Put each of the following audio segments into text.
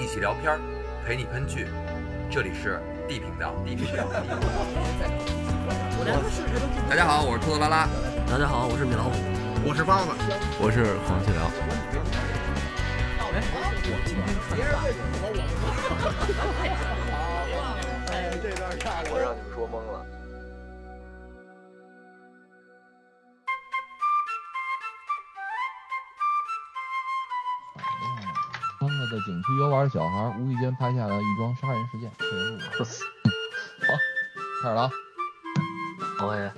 一起聊片儿，陪你喷剧。这里是 D 频道。D 频道。大家好，我是兔子拉拉。大家好，我是米老虎。我是包子，我是黄继辽。我让你们说懵了。景区游玩的小孩无意间拍下了一桩杀人事件。好，开始了啊！OK，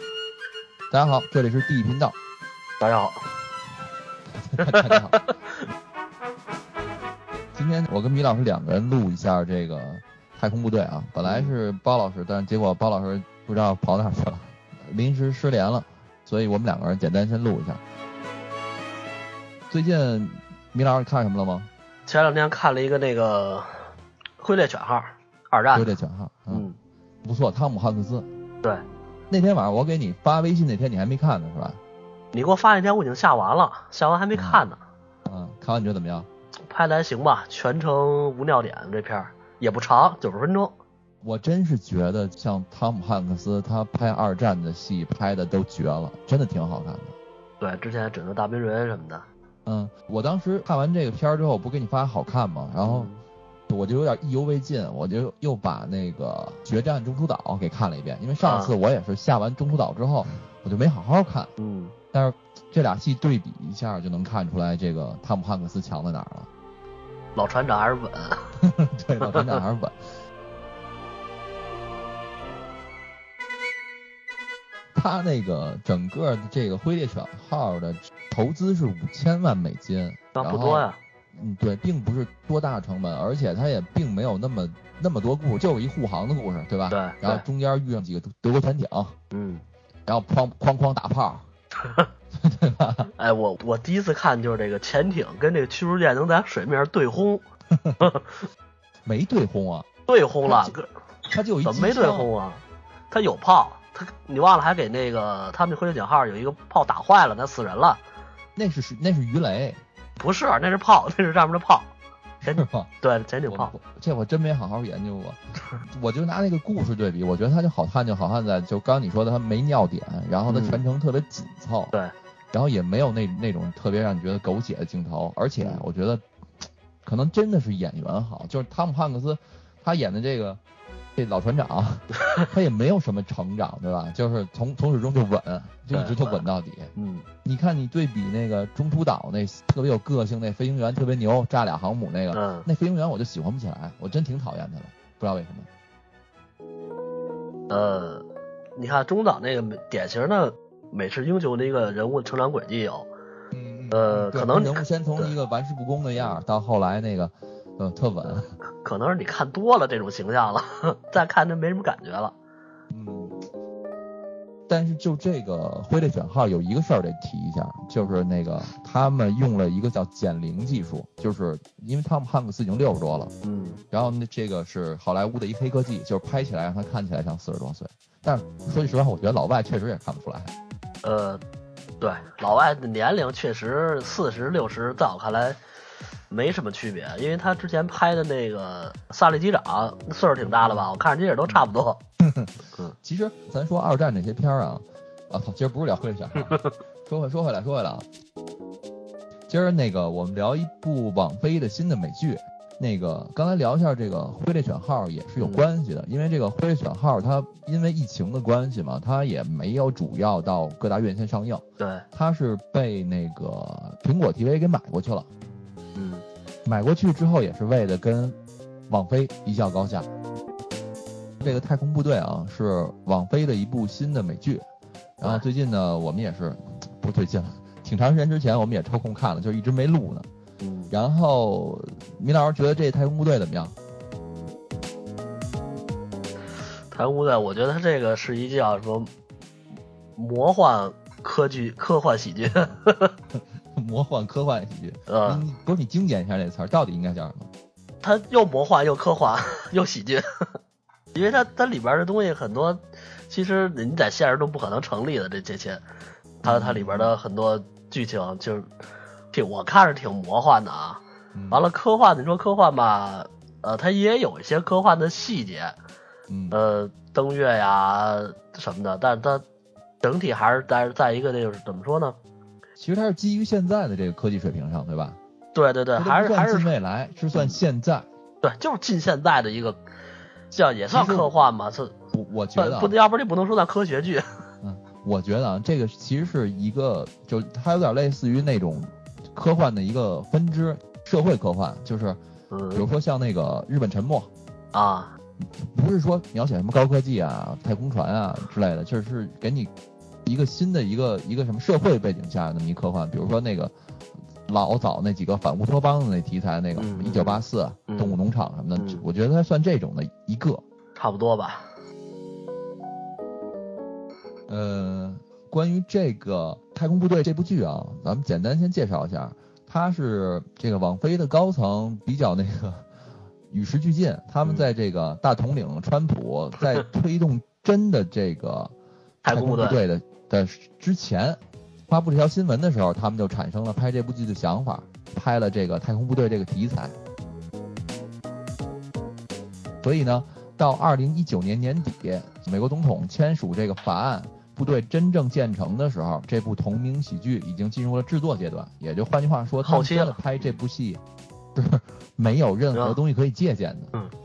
大家好，这里是 D 频道。大家好。大家好。今天我跟米老师两个人录一下这个太空部队啊，本来是包老师，但是结果包老师不知道跑哪去了，临时失联了，所以我们两个人简单先录一下。最近米老师看什么了吗？前两天看了一个那个《灰猎犬号》二战灰猎，犬号，嗯，不错，汤姆汉克斯。对那天晚上我给你发微信那天你还没看呢是吧？你给我发那天我已经下完了，下完还没看呢，嗯，看完你觉得怎么样？拍的还行吧，全程无尿点，这片儿也不长，九十分钟。我真是觉得像汤姆汉克斯他拍二战的戏拍的都绝了，真的挺好看的。对，之前拯救大兵瑞恩什么的，嗯，我当时看完这个片儿之后，不给你发好看吗？然后嗯我就有点意犹未尽，我就又把那个《决战中途岛》给看了一遍，因为上次我也是下完中途岛之后，我就没好好看。嗯，但是这俩戏对比一下，就能看出来这个汤姆汉克斯强在哪儿了。老船长还是稳。对，老船长还是稳。他那个整个的这个灰猎犬号的投资是五千万美金，那然不多呀，嗯，对，并不是多大成本，而且它也并没有那么那么多故事，就是一护航的故事，对吧？对然后中间遇上几个德国潜艇，嗯，然后哐哐哐打炮，对吧？哎，我我第一次看就是这个潜艇跟这个驱逐舰能在水面上对轰，没对轰啊，对轰了，哥它就怎么没对轰啊？他有炮，他你忘了还给那个他们那挥猎犬号有一个炮打坏了，那死人了。那是那是鱼雷，不是，那是炮，那是上面的炮，潜艇炮？对潜艇炮。这我真没好好研究过，我就拿那个故事对比，我觉得它就好看就好看在就刚刚你说的它没尿点，然后它嗯全程特别紧凑，对，然后也没有那那种特别让你觉得狗血的镜头，而且嗯我觉得可能真的是演员好，就是汤姆汉克斯他演的这个这老船长，他也没有什么成长，对吧？就是从从始终就稳，就一直就稳到底。嗯，你看你对比那个中途岛那特别有个性那飞行员特别牛，炸俩航母那个，嗯那飞行员我就喜欢不起来，我真挺讨厌他的，不知道为什么。呃，你看中岛那个典型的美式英雄的一个人物成长轨迹有，嗯呃可能人物先从一个玩世不恭的样儿，到后来那个呃特稳，可能是你看多了这种形象了，再看就没什么感觉了。嗯。但是就这个挥猎犬号有一个事儿得提一下，就是那个他们用了一个叫减龄技术，就是因为汤姆汉克斯已经六十多了，嗯，然后那这个是好莱坞的一黑科技，就是拍起来让他看起来像四十多岁。但是说句实话，我觉得老外确实也看不出来。呃，对，老外的年龄确实四十六十，在我看来没什么区别，因为他之前拍的那个萨利机长岁数挺大了吧？我看着这也都差不多。其实咱说二战这些片儿啊，啊操，今儿不是聊灰猎犬号，说回说回来说回来啊，今儿那个我们聊一部网飞的新的美剧。那个刚才聊一下这个灰猎犬号也是有关系的，因为这个灰猎犬号它因为疫情的关系嘛，它也没有主要到各大院线上映，对，它是被那个苹果 TV 给买过去了。嗯，买过去之后也是为了跟网飞一较高下。这个《太空部队》啊，是网飞的一部新的美剧。然后最近呢，我们也是不是最近了，挺长时间之前我们也抽空看了，就一直没录呢。嗯，然后米老师觉得这《太空部队》怎么样？太空部队，我觉得他这个是一叫什么魔幻科技、科幻喜剧。魔幻科幻喜剧。呃，你不是你精简一下这词儿，到底应该叫什么？它又魔幻又科幻 又喜剧，因为它它里边的东西很多，其实你在现实中不可能成立的这这些，它它里边的很多剧情就是挺我看着挺魔幻的啊。嗯完了科幻，你说科幻吧，呃，它也有一些科幻的细节，嗯呃，登月呀什么的，但是它整体还是在在一个就是怎么说呢？其实它是基于现在的这个科技水平上，对吧？对对对，还是还是未来，是算现在。对，就是近现代的一个，叫也算科幻吧，是我我觉得啊不不，要不然你不能说算科学剧。嗯我觉得啊，这个其实是一个，就它有点类似于那种科幻的一个分支，社会科幻，就是比如嗯说像那个日本沉没，啊，不是说描写什么高科技啊、太空船啊之类的，就是给你一个新的一个一个什么社会背景下的那么一科幻，比如说那个老早那几个反乌托邦的那题材，那个嗯一九八四、嗯动物农场什么的，嗯我觉得它算这种的一个。差不多吧。呃，关于这个《太空部队》这部剧啊，咱们简单先介绍一下，它是这个网飞的高层比较那个 与时俱进，他们在这个大统领川普在 推动真的这个太空部队的的之前，发布这条新闻的时候，他们就产生了拍这部剧的想法，拍了这个太空部队这个题材。所以呢，到二零一九年年底，美国总统签署这个法案，部队真正建成的时候，这部同名喜剧已经进入了制作阶段。也就换句话说，他们拍这部戏是没有任何东西可以借鉴的。嗯。首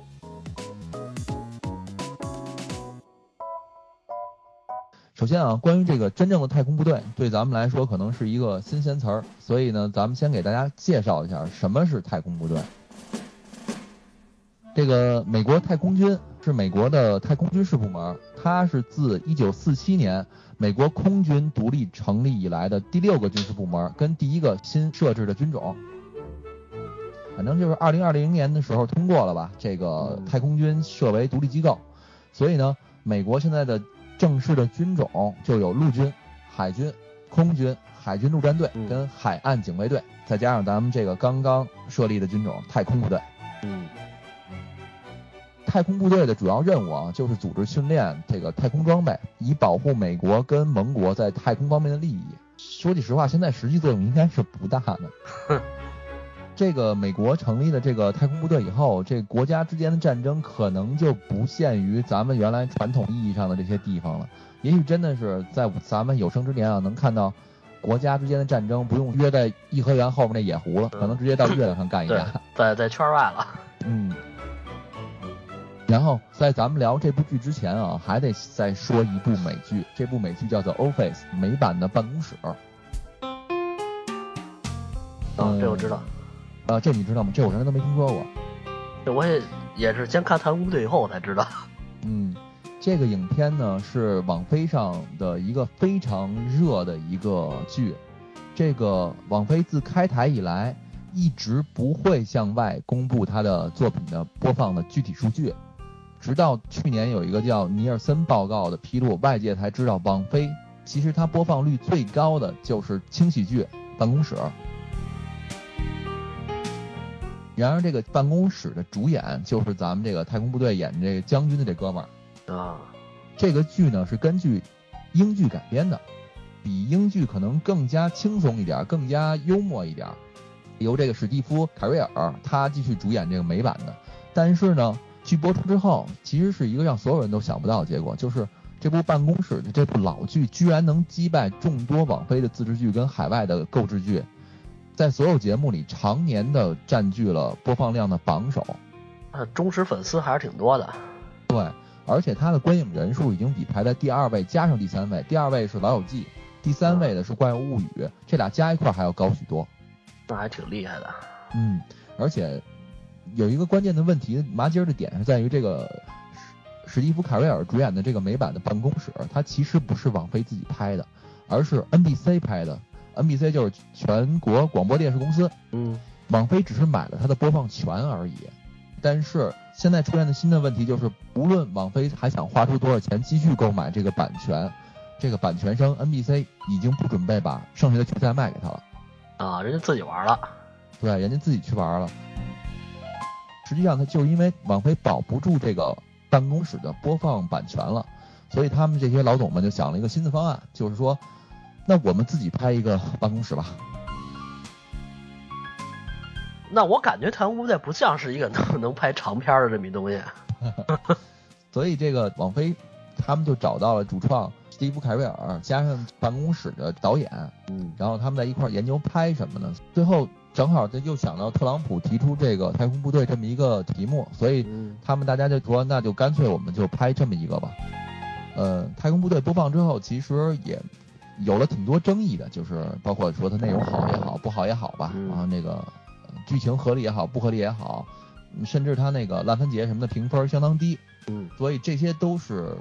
先啊，关于这个真正的太空部队，对咱们来说可能是一个新鲜词儿，所以呢，咱们先给大家介绍一下什么是太空部队。这个美国太空军是美国的太空军事部门，它是自1947年美国空军独立成立以来的第六个军事部门，跟第一个新设置的军种。反正就是2020年的时候通过了吧，这个太空军设为独立机构，所以呢，美国现在的正式的军种就有陆军、海军、空军、海军陆战队嗯跟海岸警卫队，再加上咱们这个刚刚设立的军种太空部队。嗯太空部队的主要任务啊，就是组织训练这个太空装备，以保护美国跟盟国在太空方面的利益。说句实话，现在实际作用应该是不大的。这个美国成立了这个太空部队以后，这国家之间的战争可能就不限于咱们原来传统意义上的这些地方了。也许真的是在咱们有生之年啊，能看到国家之间的战争不用约在颐和园后面那野湖了，可能直接到月亮上干一架。在在圈外了。嗯，然后在咱们聊这部剧之前啊，还得再说一部美剧，这部美剧叫做《Office》美版的办公室。嗯，这我知道。啊，这你知道吗？这我原来都没听说过。这我也也是先看《太空部队》以后我才知道。嗯，这个影片呢是网飞上的一个非常热的一个剧。这个网飞自开台以来，一直不会向外公布它的作品的播放的具体数据，直到去年有一个叫尼尔森报告的披露，外界才知道网飞其实它播放率最高的就是轻喜剧《办公室》。然而，这个办公室的主演就是咱们这个太空部队演这个将军的这哥们儿。啊，这个剧呢是根据英剧改编的，比英剧可能更加轻松一点，更加幽默一点。由这个史蒂夫·凯瑞尔他继续主演这个美版的。但是呢，剧播出之后，其实是一个让所有人都想不到的结果，就是这部《办公室》的这部老剧居然能击败众多网飞的自制剧跟海外的购置剧，在所有节目里常年的占据了播放量的榜首。呃忠实粉丝还是挺多的。对，而且它的观影人数已经比排在第二位加上第三位，第二位是《老友记》，第三位的是《怪物物语》，这俩加一块儿还要高许多。那还挺厉害的。嗯，而且有一个关键的问题，麻筋儿的点是在于这个史史蒂夫·凯瑞尔主演的这个美版的《办公室》，它其实不是网飞自己拍的，而是 NBC 拍的。NBC 就是全国广播电视公司，嗯，网飞只是买了它的播放权而已。但是现在出现的新的问题就是，无论网飞还想花出多少钱继续购买这个版权，这个版权商 NBC 已经不准备把剩下的决赛卖给他了。啊，人家自己玩了。对，人家自己去玩了。实际上，他就是因为网飞保不住这个办公室的播放版权了，所以他们这些老总们就想了一个新的方案，就是说，那我们自己拍一个办公室吧。那我感觉太空部队不像是一个能 能拍长片的这么一东西。所以这个王菲他们就找到了主创史蒂夫凯瑞尔，加上办公室的导演，嗯然后他们在一块儿研究拍什么呢？最后正好就又想到特朗普提出这个太空部队这么一个题目，所以嗯他们大家就说那就干脆我们就拍这么一个吧。呃，太空部队播放之后，其实也有了挺多争议的，就是包括说它内容好也好，不好也好吧，嗯。然后那个呃剧情合理也好，不合理也好，嗯甚至它那个烂番茄什么的评分相当低，嗯。所以这些都是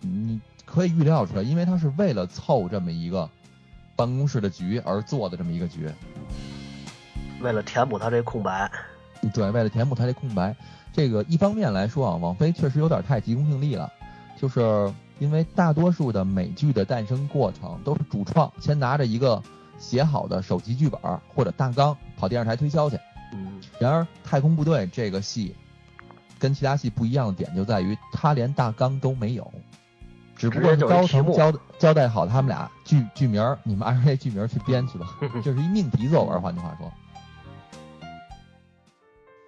你可以预料出来，因为它是为了凑这么一个办公室的局而做的这么一个局。为了填补它这空白，对，为了填补它这空白，这个一方面来说啊，网飞确实有点太急功近利了，就是因为大多数的美剧的诞生过程都是主创先拿着一个写好的首集剧本或者大纲跑电视台推销去。嗯然而，《太空部队》这个戏跟其他戏不一样的点就在于，它连大纲都没有，只不过高层交交代好他们俩剧剧名儿，你们按照这剧名去编去吧，这是一命题作文，换句话说。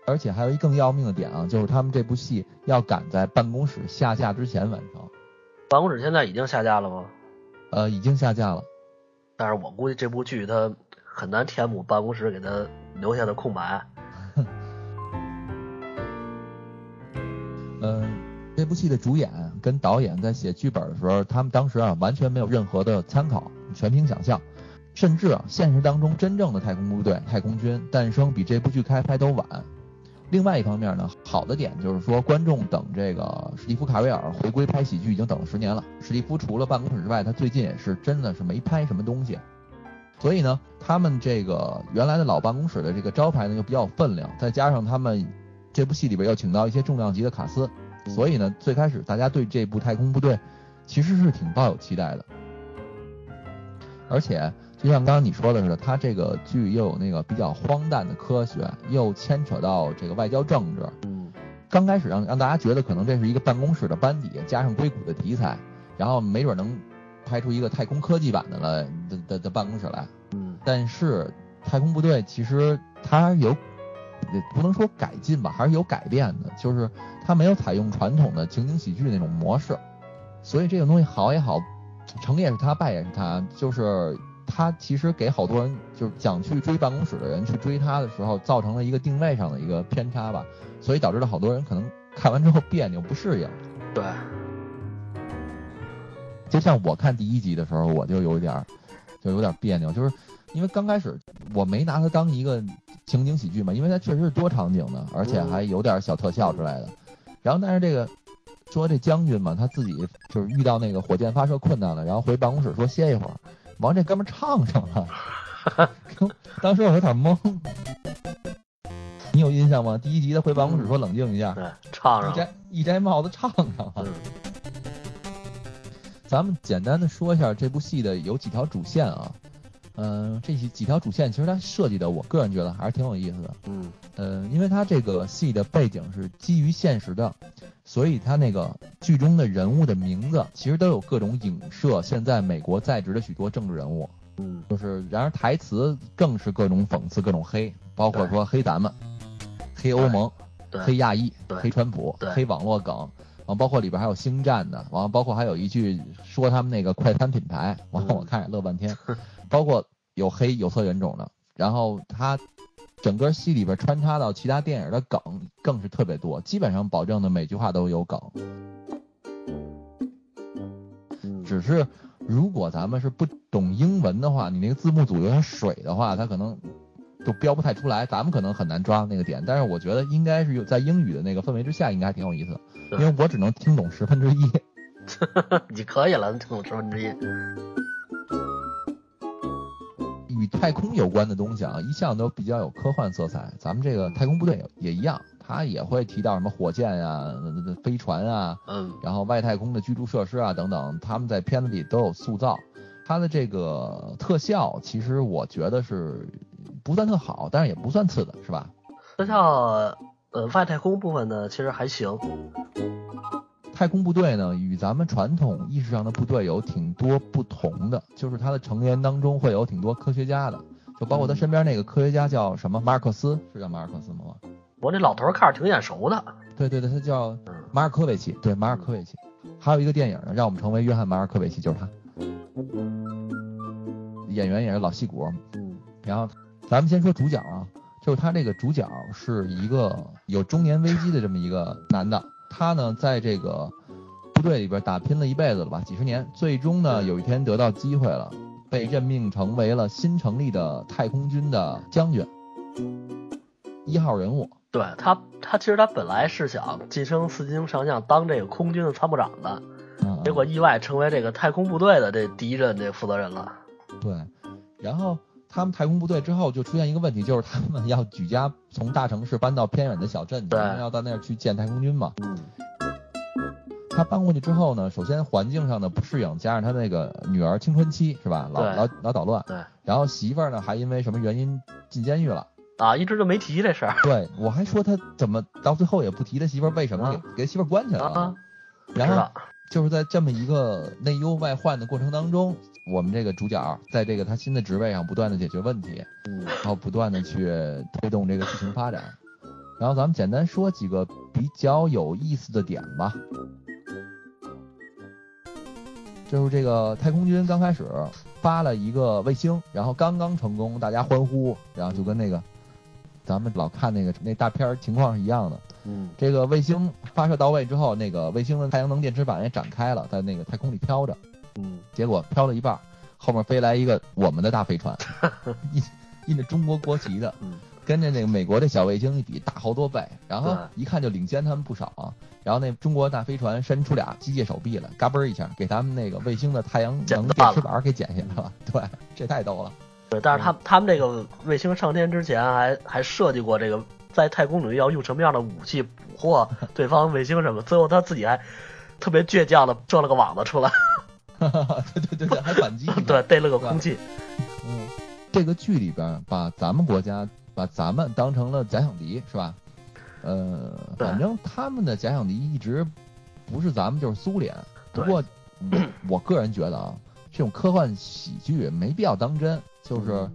而且还有一更要命的点啊，就是他们这部戏要赶在办公室下架之前完成，办公室现在已经下架了吗？呃，已经下架了。但是我估计这部剧它很难填补办公室给它留下的空白。嗯，这部戏的主演跟导演在写剧本的时候，他们当时啊完全没有任何的参考，全凭想象。甚至啊，现实当中真正的太空部队、太空军诞生比这部剧开拍都晚。另外一方面呢，好的点就是说，观众等这个史蒂夫·卡维尔回归拍喜剧已经等了十年了。史蒂夫除了办公室之外，他最近也是真的是没拍什么东西。所以呢，他们这个原来的老办公室的这个招牌呢又比较有分量，再加上他们这部戏里边又请到一些重量级的卡司，所以呢，最开始大家对这部《太空部队》其实是挺抱有期待的。而且就像刚刚你说的似的，它这个剧又有那个比较荒诞的科学，又牵扯到这个外交政治。嗯刚开始让让大家觉得可能这是一个办公室的班底，加上硅谷的题材，然后没准能拍出一个太空科技版的来的的的办公室来。嗯但是太空部队其实它有，也不能说改进吧，还是有改变的，就是它没有采用传统的情景喜剧那种模式，所以这个东西好也好，成也是它，败也是它，就是它其实给好多人就是想去追办公室的人去追他的时候，造成了一个定位上的一个偏差吧，所以导致了好多人可能看完之后别扭不适应。对，就像我看第一集的时候，我就有点儿就有点别扭，就是因为刚开始我没拿它当一个情景喜剧嘛，因为它确实是多场景的，而且还有点小特效之类的。然后但是这个说这将军嘛，他自己就是遇到那个火箭发射困难了，然后回办公室说歇一会儿，完这哥们唱上了，当时我有点懵。你有印象吗？第一集他回办公室说冷静一下，对，唱上。一摘一摘帽子唱上了。嗯咱们简单的说一下这部戏的有几条主线啊，嗯、这几几条主线其实它设计的，我个人觉得还是挺有意思的。嗯呃，因为它这个戏的背景是基于现实的，所以它那个剧中的人物的名字其实都有各种影射现在美国在职的许多政治人物，嗯就是然而台词更是各种讽刺、各种黑，包括说黑咱们、黑欧盟、黑亚裔、黑川普、黑网络梗，完包括里边还有星战的，完包括还有一句说他们那个快餐品牌，完了我看着乐半天，包括有黑有色人种的，然后他整个戏里边穿插到其他电影的梗更是特别多，基本上保证的每句话都有梗，嗯，只是如果咱们是不懂英文的话，你那个字幕组有点水的话，它可能就标不太出来，咱们可能很难抓那个点。但是我觉得应该是有在英语的那个氛围之下，应该还挺有意思的，因为我只能听懂十分之一。你可以了，能听懂十分之一。与太空有关的东西啊，一向都比较有科幻色彩。咱们这个太空部队也也一样，它也会提到什么火箭呀、飞船啊，嗯然后外太空的居住设施啊等等，他们在片子里都有塑造。它的这个特效，其实我觉得是不算特好，但是也不算次的，是吧？特效呃外太空部分呢，其实还行。太空部队呢，与咱们传统意识上的部队有挺多不同的，就是它的成员当中会有挺多科学家的，就包括他身边那个科学家叫什么马尔克斯，是叫马尔克斯吗？我这老头儿看着挺眼熟的。对对对，他叫嗯马尔科维奇，对马尔科维奇。还有一个电影呢，让我们成为约翰马尔科维奇，就是他。演员也是老戏骨。嗯然后咱们先说主角啊，就是他这个主角是一个有中年危机的这么一个男的，他呢在这个部队里边打拼了一辈子了吧，几十年，最终呢有一天得到机会了，被任命成为了新成立的太空军的将军，一号人物。对他，他其实他本来是想晋升四星上将，当这个空军的参谋长的，嗯，结果意外成为这个太空部队的这第一任这负责人了。对，然后他们太空部队之后就出现一个问题，就是他们要举家从大城市搬到偏远的小镇去，要到那儿去建太空军嘛。嗯，他搬过去之后呢，首先环境上的不适应，加上他那个女儿青春期是吧，老老老捣乱，对。然后媳妇儿呢还因为什么原因进监狱了。啊，一直就没提这事儿。对我还说他怎么到最后也不提他媳妇儿为什么给、啊。给媳妇儿关起来了。啊，然后就是在这么一个内忧外患的过程当中，我们这个主角在这个他新的职位上不断的解决问题，嗯然后不断的去推动这个剧情发展。然后咱们简单说几个比较有意思的点吧。就是这个太空军刚开始发了一个卫星，然后刚刚成功，大家欢呼，然后就跟那个咱们老看那个那大片儿情况是一样的。嗯这个卫星发射到位之后，那个卫星的太阳能电池板也展开了，在那个太空里飘着。嗯结果飘了一半儿，后面飞来一个我们的大飞船，印印着中国国旗的，嗯跟着那个美国的小卫星一比大好多倍，然后一看就领先他们不少啊。然后那中国大飞船伸出俩机械手臂来，嘎嘣儿一下给他们那个卫星的太阳能电池板给剪下来了。对，这太逗了。对，但是他他们这个卫星上天之前还还设计过这个在太空领域要用什么样的武器捕获对方卫星什么，最后他自己还特别倔强的设了个网子出来，对对对对，还反击。对，逮了个空气，嗯，这个剧里边把咱们国家把咱们当成了假想敌，是吧？呃，反正他们的假想敌一直不是咱们就是苏联。不过我我个人觉得啊，这种科幻喜剧没必要当真，就是。嗯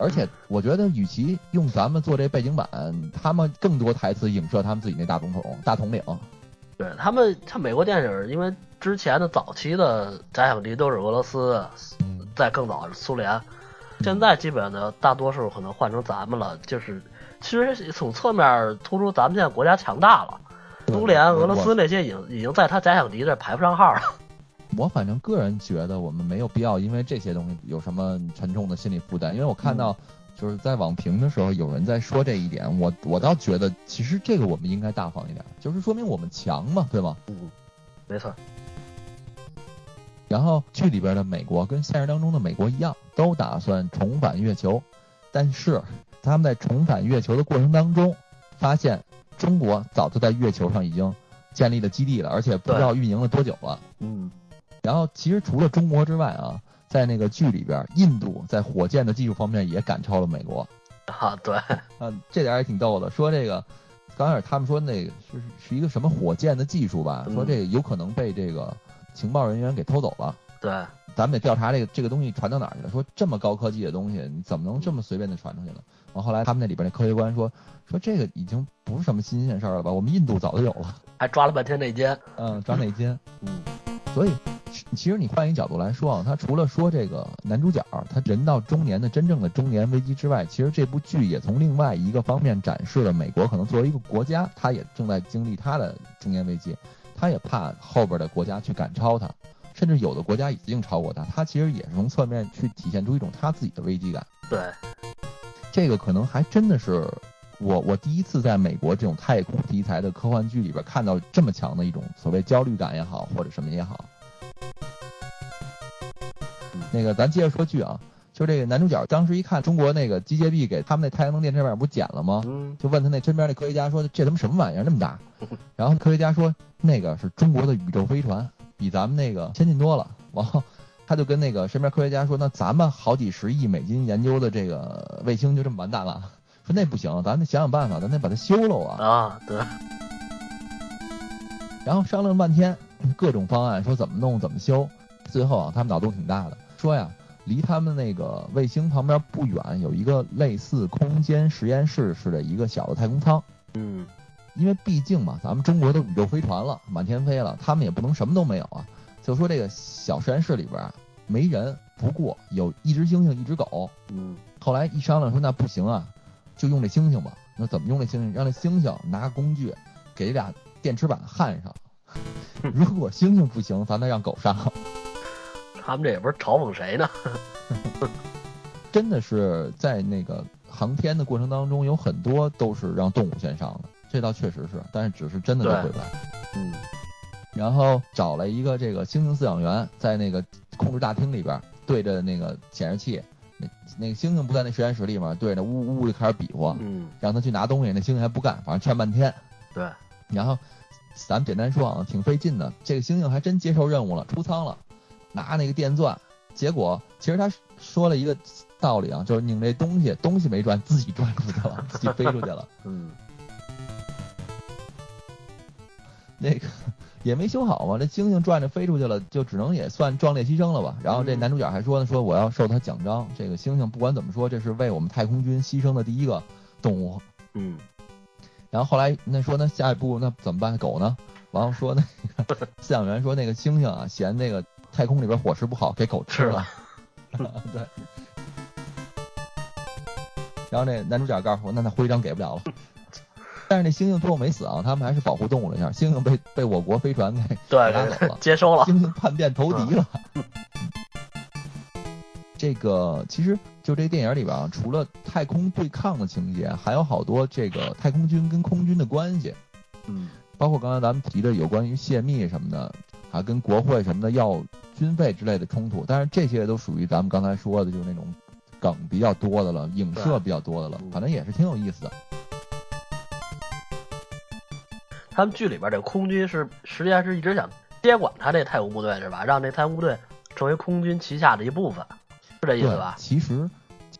而且我觉得，与其用咱们做这背景板，他们更多台词影射他们自己那大总统、大统领。对他们，像美国电影，因为之前的早期的假想敌都是俄罗斯，在，更早是苏联，现在基本的大多数可能换成咱们了，就是其实从侧面突出咱们现在国家强大了，苏联、俄罗斯那些已经已经在他假想敌这排不上号了。我反正个人觉得，我们没有必要因为这些东西有什么沉重的心理负担，因为我看到就是在网评的时候有人在说这一点，我我倒觉得其实这个我们应该大方一点，就是说明我们强嘛，对吗？嗯，没错，然后剧里边的美国跟现实当中的美国一样，都打算重返月球，但是他们在重返月球的过程当中，发现中国早就在月球上已经建立了基地了，而且不知道运营了多久了。嗯，然后其实除了中国之外啊，在那个剧里边，印度在火箭的技术方面也赶超了美国。啊，对，啊，这点儿也挺逗的。说这个，刚开始他们说那个是是一个什么火箭的技术吧，嗯说这个有可能被这个情报人员给偷走了。对，咱们得调查这个这个东西传到哪儿去了。说这么高科技的东西，你怎么能这么随便的传出去呢？完后来他们那里边那科学官说说这个已经不是什么新鲜事儿了吧？我们印度早就有了，还抓了半天内奸。嗯，抓内奸。嗯，所以其其实你换一角度来说啊，他除了说这个男主角他人到中年的真正的中年危机之外，其实这部剧也从另外一个方面展示了美国可能作为一个国家，他也正在经历他的中年危机，他也怕后边的国家去赶超他，甚至有的国家已经超过他，他其实也是从侧面去体现出一种他自己的危机感。对，这个可能还真的是我我第一次在美国这种太空题材的科幻剧里边看到这么强的一种所谓焦虑感也好，或者什么也好。那个咱接着说剧啊，就这个男主角当时一看中国那个机械臂给他们那太阳能电池板不是剪了吗？嗯，就问他那身边那科学家说这他妈什么玩意儿那么大？然后科学家说那个是中国的宇宙飞船，比咱们那个先进多了。然后他就跟那个身边科学家说，那咱们好几十亿美金研究的这个卫星就这么完蛋了。说那不行，咱得想想办法，咱得把它修了啊。啊，对，然后商量了半天，各种方案，说怎么弄怎么修。最后啊，他们脑洞挺大的，说呀，离他们那个卫星旁边不远有一个类似空间实验室似的一个小的太空舱。嗯，因为毕竟嘛，咱们中国都宇宙飞船了，满天飞了，他们也不能什么都没有啊。就说这个小实验室里边啊没人，不过有一只猩猩，一只狗。嗯，后来一商量说那不行啊，就用这猩猩吧。那怎么用这猩猩？让这猩猩拿工具给俩电池板焊上。如果猩猩不行，咱再让狗上。他们这也不是嘲讽谁呢？真的是在那个航天的过程当中，有很多都是让动物先上的，这倒确实是，但是只是真的都回不来。嗯，然后找了一个这个猩猩饲养员，在那个控制大厅里边对着那个显示器，那那个猩猩不在那实验室里面，对着呜呜就开始比划，嗯，让他去拿东西，那猩猩还不干，反正劝半天。对，然后咱们简单说啊，挺费劲的。这个猩猩还真接受任务了，出舱了，拿那个电钻，结果其实他说了一个道理啊，就是拧这东西，东西没转，自己转出去了，自己飞出去了。嗯，那个也没修好嘛，这猩猩转着飞出去了，就只能也算壮烈牺牲了吧。然后这嗯男主角还说呢，说我要受他奖章。这个猩猩不管怎么说，这是为我们太空军牺牲的第一个动物。嗯，然后后来那说那下一步那怎么办？狗呢？然后说那个饲养员说那个猩猩啊嫌那个太空里边伙食不好，给狗吃了。对。然后那男主角告诉我，那那徽章给不了了。但是那猩猩最后没死啊，他们还是保护动物了一下。猩猩被被我国飞船给对拉走了，接收了。猩猩叛变投敌了。这个其实就这电影里边啊，除了太空对抗的情节，还有好多这个太空军跟空军的关系，嗯，包括刚才咱们提的有关于泄密什么的，还跟国会什么的要军费之类的冲突。但是这些都属于咱们刚才说的，就是那种梗比较多的了，影射比较多的了嗯，反正也是挺有意思的。他们剧里边这个空军是实际上是一直想接管他这太空部队是吧？让这太空部队成为空军旗下的一部分，是这意思吧？其实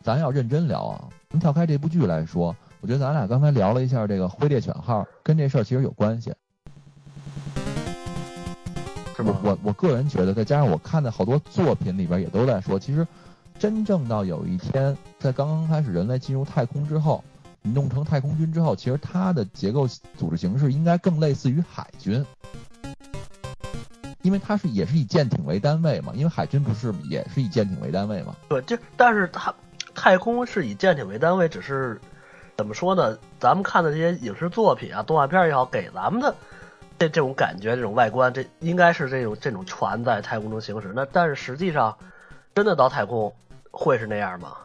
咱要认真聊啊，咱跳开这部剧来说，我觉得咱俩刚才聊了一下这个灰猎犬号，跟这事儿其实有关系。是吗？我我个人觉得，再加上我看的好多作品里边也都在说，其实真正到有一天，在刚刚开始人类进入太空之后，你弄成太空军之后，其实它的结构组织形式应该更类似于海军，因为它是也是以舰艇为单位嘛，因为海军不是也是以舰艇为单位嘛。对，这但是它太空是以舰艇为单位，只是怎么说呢？咱们看的这些影视作品啊、动画片也好，给咱们的这这种感觉、这种外观，这应该是这种这种船在太空中行驶。那但是实际上，真的到太空会是那样吗？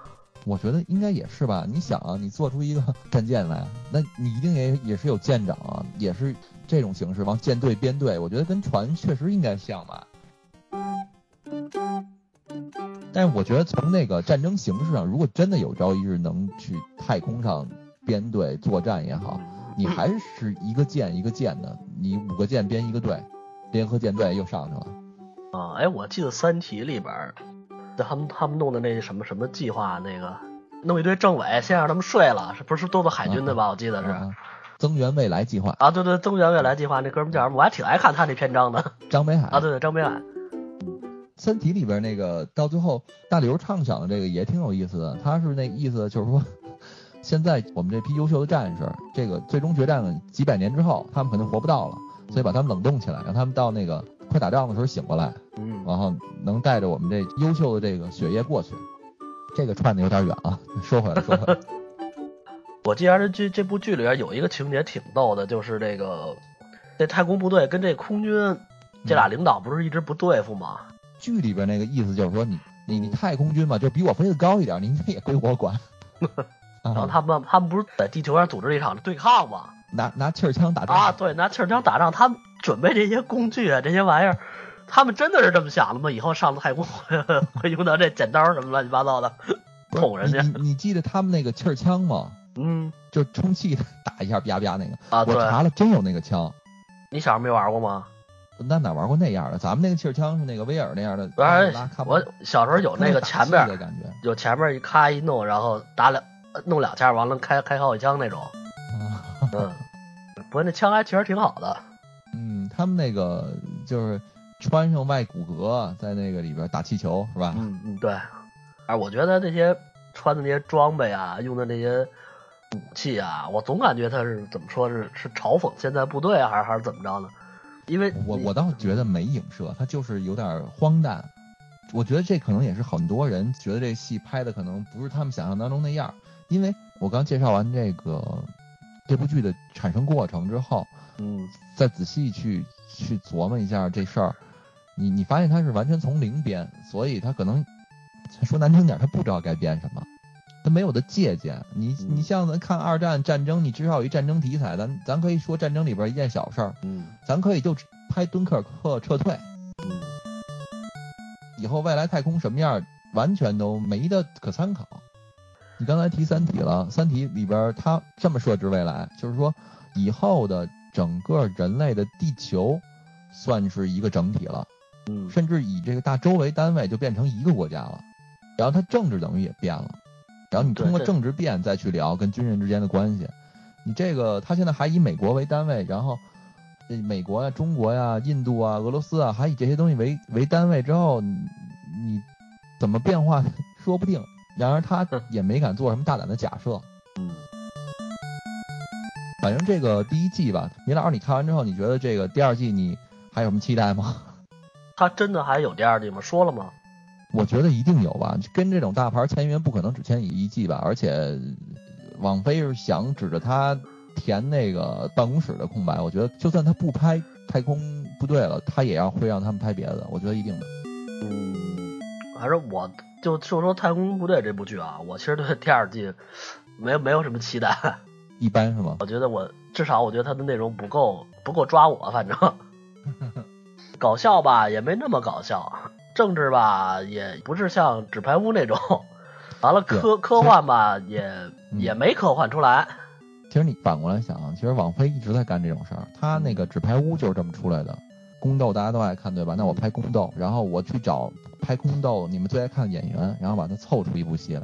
我觉得应该也是吧。你想啊，你做出一个 战舰来，那你一定也也是有舰长啊，也是这种形式，往舰队编队。我觉得跟船确实应该像吧。但是我觉得从那个战争形式上，如果真的有朝一日能去太空上编队作战也好，你还是一个舰一个舰的，你五个舰编一个队，联合舰队又上去了。啊，哎，我记得《三体》里边儿，他们他们弄的那什么什么计划，那个弄一堆政委，先让他们睡了，是不是都是海军的吧？我记得是。啊增援未来计划，啊，对对，增援未来计划那哥们儿叫什么？我还挺爱看他那篇章的。张北海 啊，对对，张北海。《三体》里边那个到最后大刘畅想的这个也挺有意思的，他是那意思就是说，现在我们这批优秀的战士，这个最终决战几百年之后，他们可能活不到了，所以把他们冷冻起来，让他们到那个快打仗的时候醒过来，嗯，然后能带着我们这优秀的这个血液过去。这个串的有点远啊，说回来说回来，我记得这剧这部剧里边有一个情节挺逗的，就是这个这太空部队跟这空军这俩领导不是一直不对付吗？剧里边那个意思就是说你你你太空军嘛，就比我飞得高一点，你应该也归我管。然后啊，他们他们不是在地球上组织了一场对抗吗？拿拿气儿枪打仗啊，对，拿气儿枪打仗，他们准备这些工具啊，这些玩意儿，他们真的是这么想的吗？以后上了太空会 会用到这剪刀什么乱七八糟的捅人家你？记得他们那个气儿枪吗？嗯就是充气，打一下啪啪那个。啊，我对，查了，真有那个枪。你小时候没玩过吗？那哪玩过那样的？咱们那个气儿枪是那个威尔那样的，我小时候有那个前边面 的感觉。有前面一咔一弄，然后打两弄两下，完了开开好几枪那种。啊嗯，不过那枪还确实挺好的。嗯，他们那个就是穿上外骨骼，在那个里边打气球是吧？嗯嗯，对，哎我觉得那些穿的那些装备啊，用的那些武器啊，我总感觉他是怎么说是是嘲讽现在部队啊，还是还是怎么着呢？因为我我倒觉得没影射，他就是有点荒诞。我觉得这可能也是很多人觉得这戏拍的可能不是他们想象当中那样。因为我刚介绍完这个这部剧的产生过程之后，嗯。再仔细去去琢磨一下这事儿，你你发现他是完全从零编，所以他可能说难听点，他不知道该编什么，他没有的借鉴。你嗯。你像咱看二战战争，你至少有一战争题材，咱咱可以说战争里边一件小事儿，嗯。咱可以就拍敦刻尔克撤退，嗯。以后未来太空什么样，完全都没得可参考。你刚才提《三体》了，《三体》里边它这么设置未来，就是说以后的整个人类的地球算是一个整体了，嗯甚至以这个大洲为单位就变成一个国家了。然后它政治等于也变了，然后你通过政治变再去聊跟军人之间的关系。你这个它现在还以美国为单位，然后这美国呀、中国呀、印度啊、俄罗斯啊，还以这些东西为为单位之后，你你怎么变化 说不定。然而他也没敢做什么大胆的假设。嗯，反正这个第一季吧，米老师你看完之后，你觉得这个第二季你还有什么期待吗？他真的还有第二季吗？说了吗？我觉得一定有吧，跟这种大牌签约不可能只签一季吧，而且网飞是想指着他填那个办公室的空白，我觉得就算他不拍太空部队了，他也要会让他们拍别的，我觉得一定的。嗯，反正我就就说《太空部队》这部剧啊，我其实对第二季没有没有什么期待。一般是吗？我觉得我至少我觉得它的内容不够不够抓我，反正 搞笑吧也没那么搞笑，政治吧也不是像纸牌屋那种，完了科科幻吧也嗯也没科幻出来。其实你反过来想啊，其实网飞一直在干这种事儿，他那个纸牌屋就是这么出来的。宫斗大家都爱看，对吧？那我拍宫斗，然后我去找拍宫斗你们最爱看的演员，然后把它凑出一部戏来。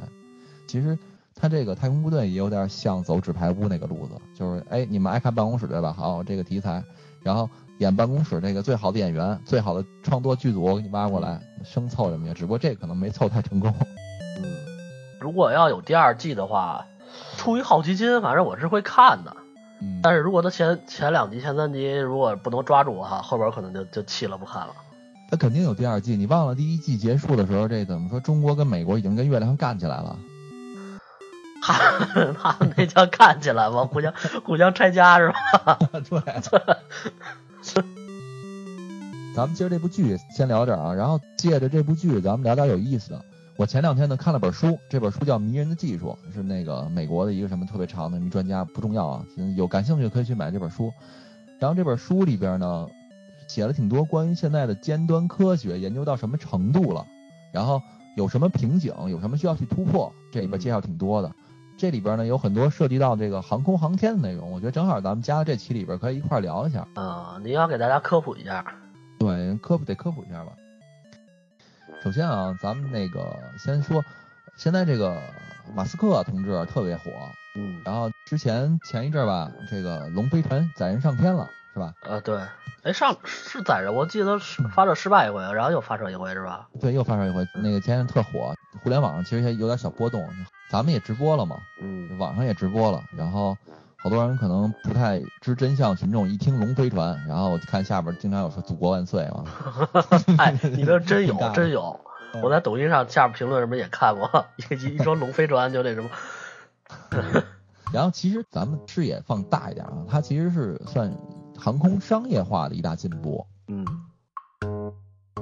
其实他这个太空部队也有点像走纸牌屋那个路子，就是哎，你们爱看办公室对吧？好，这个题材，然后演办公室这个最好的演员、最好的创作剧组，我给你挖过来，生凑什么呀？只不过这可能没凑太成功。嗯，如果要有第二季的话，出于好奇心，反正我是会看的。嗯，但是如果他前前两集、前三集如果不能抓住我哈，后边可能就就弃了不看了。他肯定有第二季。你忘了第一季结束的时候，这怎么说？中国跟美国已经跟月亮干起来了。他他们那叫干起来吗？互相互相拆家是吧？对，咱们今儿这部剧先聊点儿啊，然后借着这部剧，咱们聊点有意思的。我前两天呢看了本书，这本书叫《迷人的技术》，是那个美国的一个什么特别长的迷专家，不重要啊，有感兴趣可以去买这本书。然后这本书里边呢，写了挺多关于现在的尖端科学研究到什么程度了，然后有什么瓶颈，有什么需要去突破，这里边介绍挺多的。这里边呢有很多涉及到这个航空航天的内容，我觉得正好咱们加到这期里边可以一块儿聊一下。啊、您要给大家科普一下。对，科普得科普一下吧。首先啊，咱们那个先说，现在这个马斯克同志特别火，嗯，然后之前前一阵儿吧，这个龙飞船载人上天了，是吧？呃，对，哎，上是载人，我记得是发射失败一回，然后又发射一回是吧？对，又发射一回，那个前阵特火，互联网上其实也有点小波动，咱们也直播了嘛，嗯，网上也直播了，然后好多人可能不太知真相，群众一听龙飞船，然后看下边经常有说“祖国万岁”嘛，哎，你这真有 真有，嗯我在抖音上下边评论什么也看过，一一说龙飞船就那什么，然后其实咱们视野放大一点啊，它其实是算航空商业化的一大进步。嗯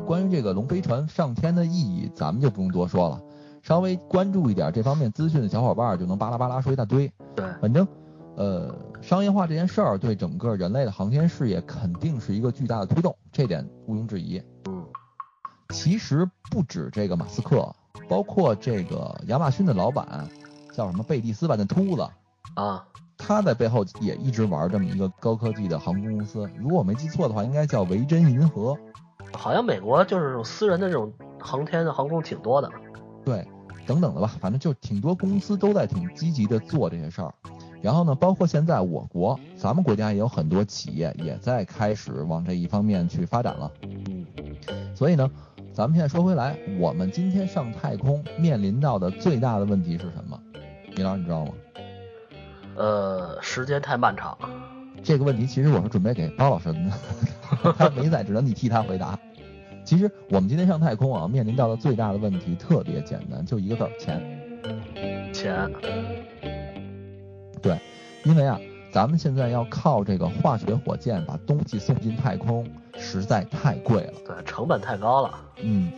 关于这个龙飞船上天的意义，咱们就不用多说了。稍微关注一点这方面资讯的小伙伴儿就能巴拉巴拉说一大堆。对，反正，呃，商业化这件事儿对整个人类的航天事业肯定是一个巨大的推动，这点毋庸置疑。嗯其实不止这个马斯克，包括这个亚马逊的老板叫什么贝蒂斯吧，那秃子，啊，他在背后也一直玩这么一个高科技的航空公司。如果我没记错的话，应该叫维珍银河。好像美国就是这种私人的这种航天的航空挺多的。对，等等的吧，反正就挺多公司都在挺积极的做这些事儿。然后呢，包括现在我国，咱们国家也有很多企业也在开始往这一方面去发展了。嗯所以呢，咱们现在说回来，我们今天上太空面临到的最大的问题是什么？米老师，你知道吗？呃，时间太漫长。这个问题其实我是准备给包老师的，他没在，只能你替他回答。其实我们今天上太空啊，面临到的最大的问题特别简单，就一个字儿：钱。钱。对，因为啊，咱们现在要靠这个化学火箭把东西送进太空，实在太贵了。对，成本太高了。嗯，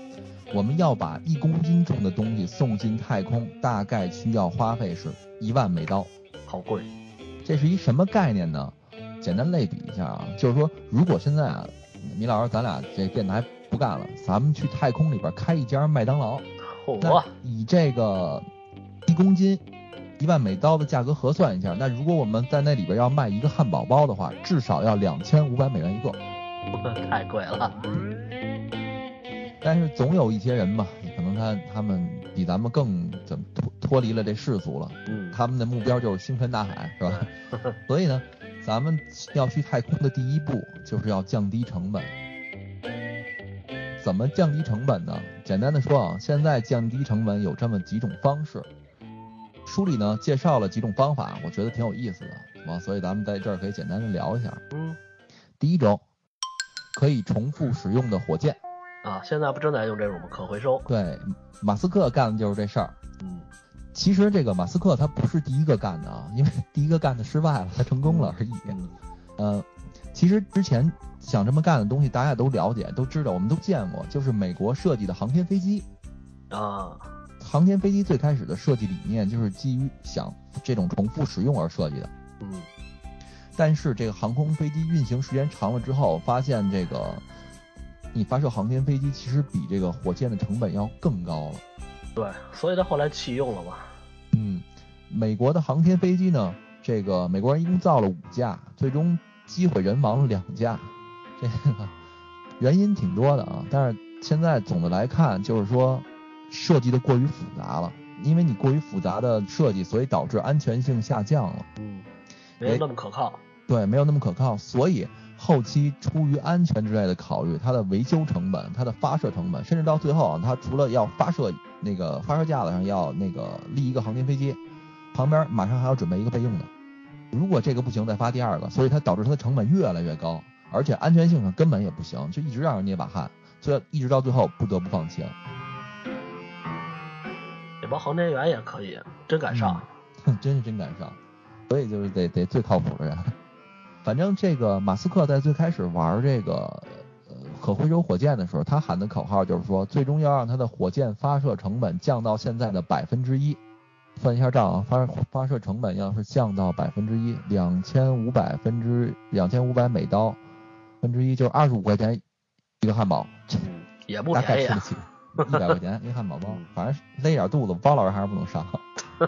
我们要把一公斤重的东西送进太空，大概需要花费是一万美刀。好贵。这是一什么概念呢？简单类比一下啊，就是说，如果现在啊，米老师咱俩这电台不干了，咱们去太空里边开一家麦当劳，那以这个一公斤一万美刀的价格核算一下，那如果我们在那里边要卖一个汉堡包的话，至少要两千五百美元一个，太贵了。但是总有一些人嘛，可能他他们比咱们更怎么脱脱离了这世俗了，嗯，他们的目标就是星辰大海，是吧？所以呢。咱们要去太空的第一步就是要降低成本。怎么降低成本呢？简单的说啊，现在降低成本有这么几种方式。书里呢介绍了几种方法，我觉得挺有意思的，啊，所以咱们在这儿可以简单的聊一下。嗯。第一种，可以重复使用的火箭。啊，现在不正在用这种吗可回收？对，马斯克干的就是这事儿。嗯。其实这个马斯克他不是第一个干的啊，因为第一个干的失败了，他成功了而已。呃，其实之前想这么干的东西大家都了解，都知道，我们都见过，就是美国设计的航天飞机啊。航天飞机最开始的设计理念就是基于想这种重复使用而设计的。嗯。但是这个航空飞机运行时间长了之后，发现这个你发射航天飞机其实比这个火箭的成本要更高了。对，所以他后来弃用了嘛。嗯，美国的航天飞机呢，这个美国人一共造了五架，最终机毁人亡了两架，这个原因挺多的啊。但是现在总的来看，就是说设计的过于复杂了，因为你过于复杂的设计，所以导致安全性下降了。嗯，没有那么可靠。对，没有那么可靠，所以。后期出于安全之类的考虑，它的维修成本、它的发射成本，甚至到最后啊，它除了要发射那个发射架子上要那个立一个航天飞机，旁边马上还要准备一个备用的。如果这个不行，再发第二个，所以它导致它的成本越来越高，而且安全性上根本也不行，就一直让人捏把汗，所以一直到最后不得不放弃了。这帮航天员也可以，真敢上，哼，真是真敢上，所以就是得得最靠谱的人。反正这个马斯克在最开始玩这个呃可回收火箭的时候，他喊的口号就是说，最终要让他的火箭发射成本降到现在的百分之一。算一下账啊，发发射成本要是降到百分之一，两千五百分之两千五百美刀分之一，就是二十五块钱一个汉堡，也不便宜啊，一百块钱一个汉堡包，反正勒点肚子，包老师还是不能上。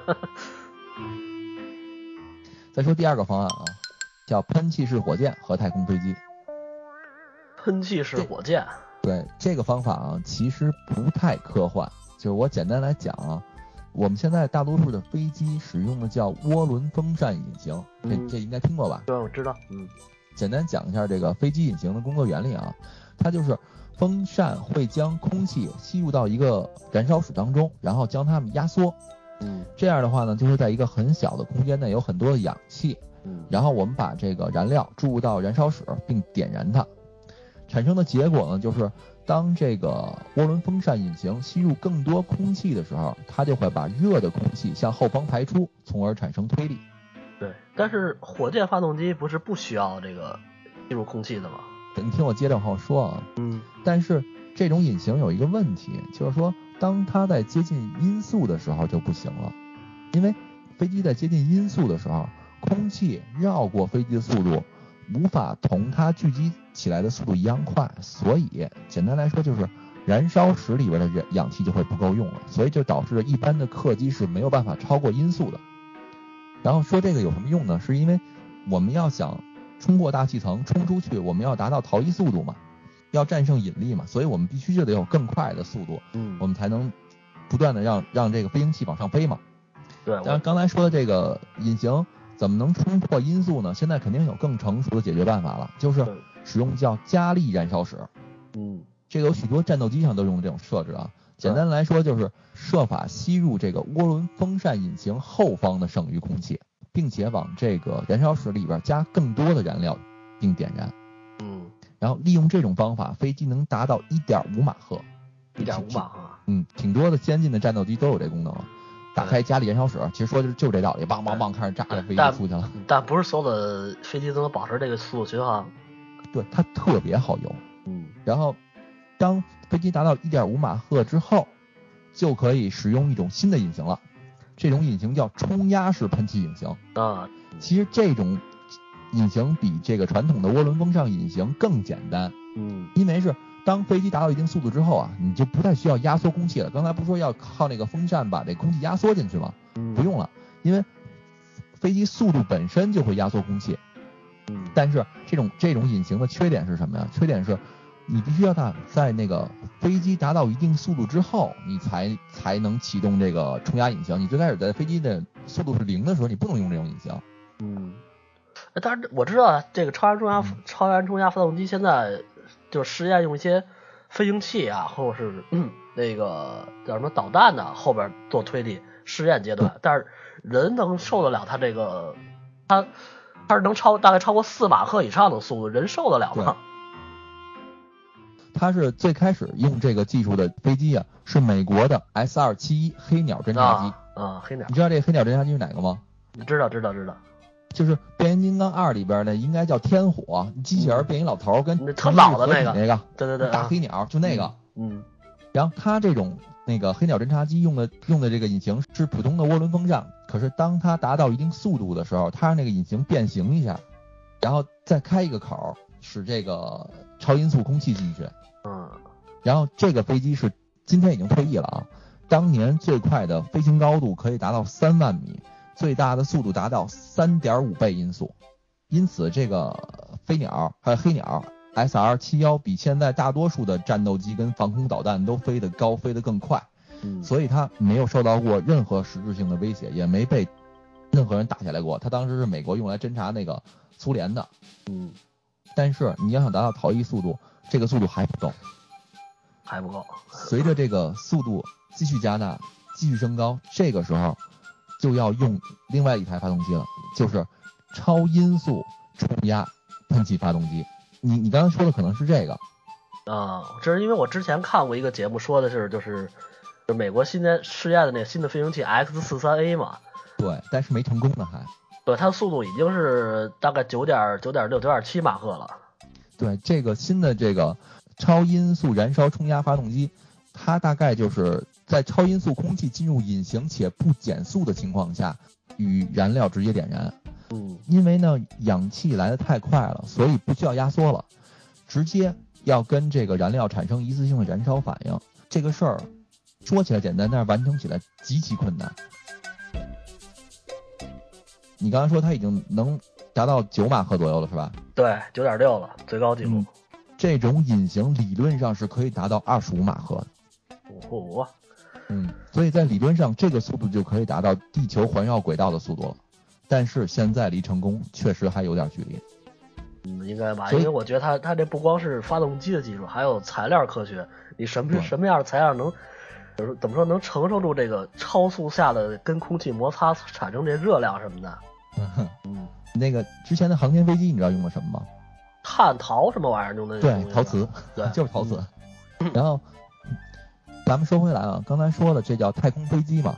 再说第二个方案啊。叫喷气式火箭和太空飞机。喷气式火箭，对这个方法啊，其实不太科幻。就是我简单来讲啊，我们现在大多数的飞机使用的叫涡轮风扇引擎，这这应该听过吧？对，我知道。嗯，简单讲一下这个飞机引擎的工作原理啊，它就是风扇会将空气吸入到一个燃烧室当中，然后将它们压缩。嗯，这样的话呢，就会在一个很小的空间内有很多的氧气。嗯然后我们把这个燃料注入到燃烧室，并点燃它，产生的结果呢，就是当这个涡轮风扇引擎吸入更多空气的时候，它就会把热的空气向后方排出，从而产生推力。对，但是火箭发动机不是不需要这个吸入空气的吗？你听我接着往后说啊。嗯。但是这种隐形有一个问题，就是说当它在接近音速的时候就不行了，因为飞机在接近音速的时候。空气绕过飞机的速度无法同它聚集起来的速度一样快，所以简单来说就是燃烧室里边的氧氧气就会不够用了，所以就导致了一般的客机是没有办法超过音速的。然后说这个有什么用呢？是因为我们要想冲过大气层冲出去，我们要达到逃逸速度嘛，要战胜引力嘛，所以我们必须就得有更快的速度，嗯，我们才能不断的让让这个飞行器往上飞嘛。对，然刚才说的这个隐形。怎么能冲破音速呢？现在肯定有更成熟的解决办法了，就是使用叫加力燃烧室。嗯，这个有许多战斗机上都用的这种设置啊。简单来说就是设法吸入这个涡轮风扇引擎后方的剩余空气，并且往这个燃烧室里边加更多的燃料并点燃。嗯，然后利用这种方法，飞机能达到一点五马赫。一点五马赫。嗯，挺多的先进的战斗机都有这功能了。打开家里燃烧室，其实说的就是这道理，梆梆梆开始炸着飞机出去了。但不是所有的飞机都能保持这个速度巡航。对，它特别好用。嗯，然后当飞机达到一点五马赫之后，就可以使用一种新的引擎了。这种引擎叫冲压式喷气引擎。啊，其实这种引擎比这个传统的涡轮风扇引擎更简单。嗯，因为是当飞机达到一定速度之后啊，你就不太需要压缩空气了。刚才不是说要靠那个风扇把这空气压缩进去吗？嗯不用了，因为飞机速度本身就会压缩空气。嗯，但是这种这种引擎的缺点是什么呀？缺点是，你必须要在在那个飞机达到一定速度之后，你才才能启动这个冲压引擎。你最开始在飞机的速度是零的时候，你不能用这种引擎。嗯，呃但是我知道啊这个超燃冲压超燃冲压发动机现在就是实验用一些飞行器啊，或者是、嗯、那个叫什么导弹呐、后边做推力试验阶段，但是人能受得了它这个它它是能超大概超过四马赫以上的速度，人受得了吗？它是最开始用这个技术的飞机啊，是美国的 S 二七一黑鸟侦察机。啊啊，黑鸟你，知道这黑鸟侦察机是哪个吗？知道知道知道，就是《变形金刚二》里边的，应该叫天火，机器人变一老头儿跟老的那个那那个对对对，啊大黑鸟，就那个。嗯然后它这种那个黑鸟侦察机用的用的这个引擎是普通的涡轮风扇，可是当它达到一定速度的时候，它让那个引擎变形一下，然后再开一个口儿，使这个超音速空气进去。嗯然后这个飞机是今天已经退役了啊，当年最快的飞行高度可以达到三万米，最大的速度达到三点五倍音速，因此这个飞鸟还有黑鸟 SR 七幺比现在大多数的战斗机跟防空导弹都飞得高，飞得更快，嗯，所以它没有受到过任何实质性的威胁，也没被任何人打下来过。它当时是美国用来侦察那个苏联的，嗯但是你要想达到逃逸速度，这个速度还不够。还不够，随着这个速度继续加大、继续升高，这个时候就要用另外一台发动机了，就是超音速冲压喷气发动机。你你刚才说的可能是这个，啊，这是因为我之前看过一个节目，说的是就是就美国新在试验的那个新的飞行器 X 四三 A 嘛，对，但是没成功呢还。对，它的速度已经是大概九点九点六九点七马赫了。对，这个新的这个超音速燃烧冲压发动机，它大概就是在超音速空气进入引擎且不减速的情况下，与燃料直接点燃。嗯因为呢，氧气来的太快了，所以不需要压缩了，直接要跟这个燃料产生一次性的燃烧反应。这个事儿说起来简单，但是完成起来极其困难。你刚才说它已经能达到九马赫左右了，是吧？对，九点六了，最高纪录嗯。这种隐形理论上是可以达到二十五马赫的。五、嗯，所以在理论上，这个速度就可以达到地球环绕轨道的速度了。但是现在离成功确实还有点距离。嗯，应该吧？因为我觉得它它这不光是发动机的技术，还有材料科学。你什么什么样的材料能，就是怎么说能承受住这个超速下的跟空气摩擦产生这热量什么的？嗯，那个之前的航天飞机，你知道用的什么吗？碳陶什么玩意儿用的？对，陶瓷，对，就是陶瓷。然后咱们说回来啊，刚才说的，这叫太空飞机嘛。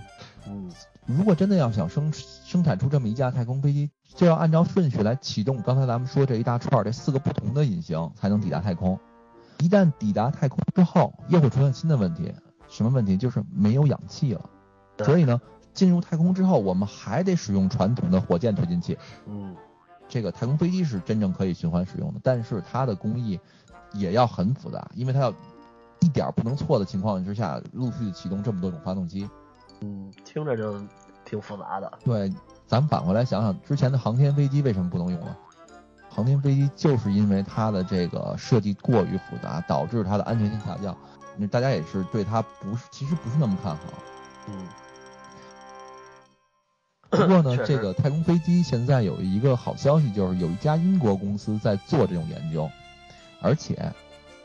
嗯如果真的要想生生产出这么一架太空飞机，就要按照顺序来启动刚才咱们说这一大串儿这四个不同的引擎，才能抵达太空。一旦抵达太空之后，又会出现新的问题。什么问题？就是没有氧气了。所以呢，进入太空之后，我们还得使用传统的火箭推进器。嗯这个太空飞机是真正可以循环使用的，但是它的工艺也要很复杂，因为它要一点儿不能错的情况之下，陆续启动这么多种发动机。嗯，听着就挺复杂的。对，咱们反过来想想，之前的航天飞机为什么不能用了？航天飞机就是因为它的这个设计过于复杂，导致它的安全性下降。那大家也是对它不是，其实不是那么看好。嗯，不过呢这个太空飞机现在有一个好消息，就是有一家英国公司在做这种研究，而且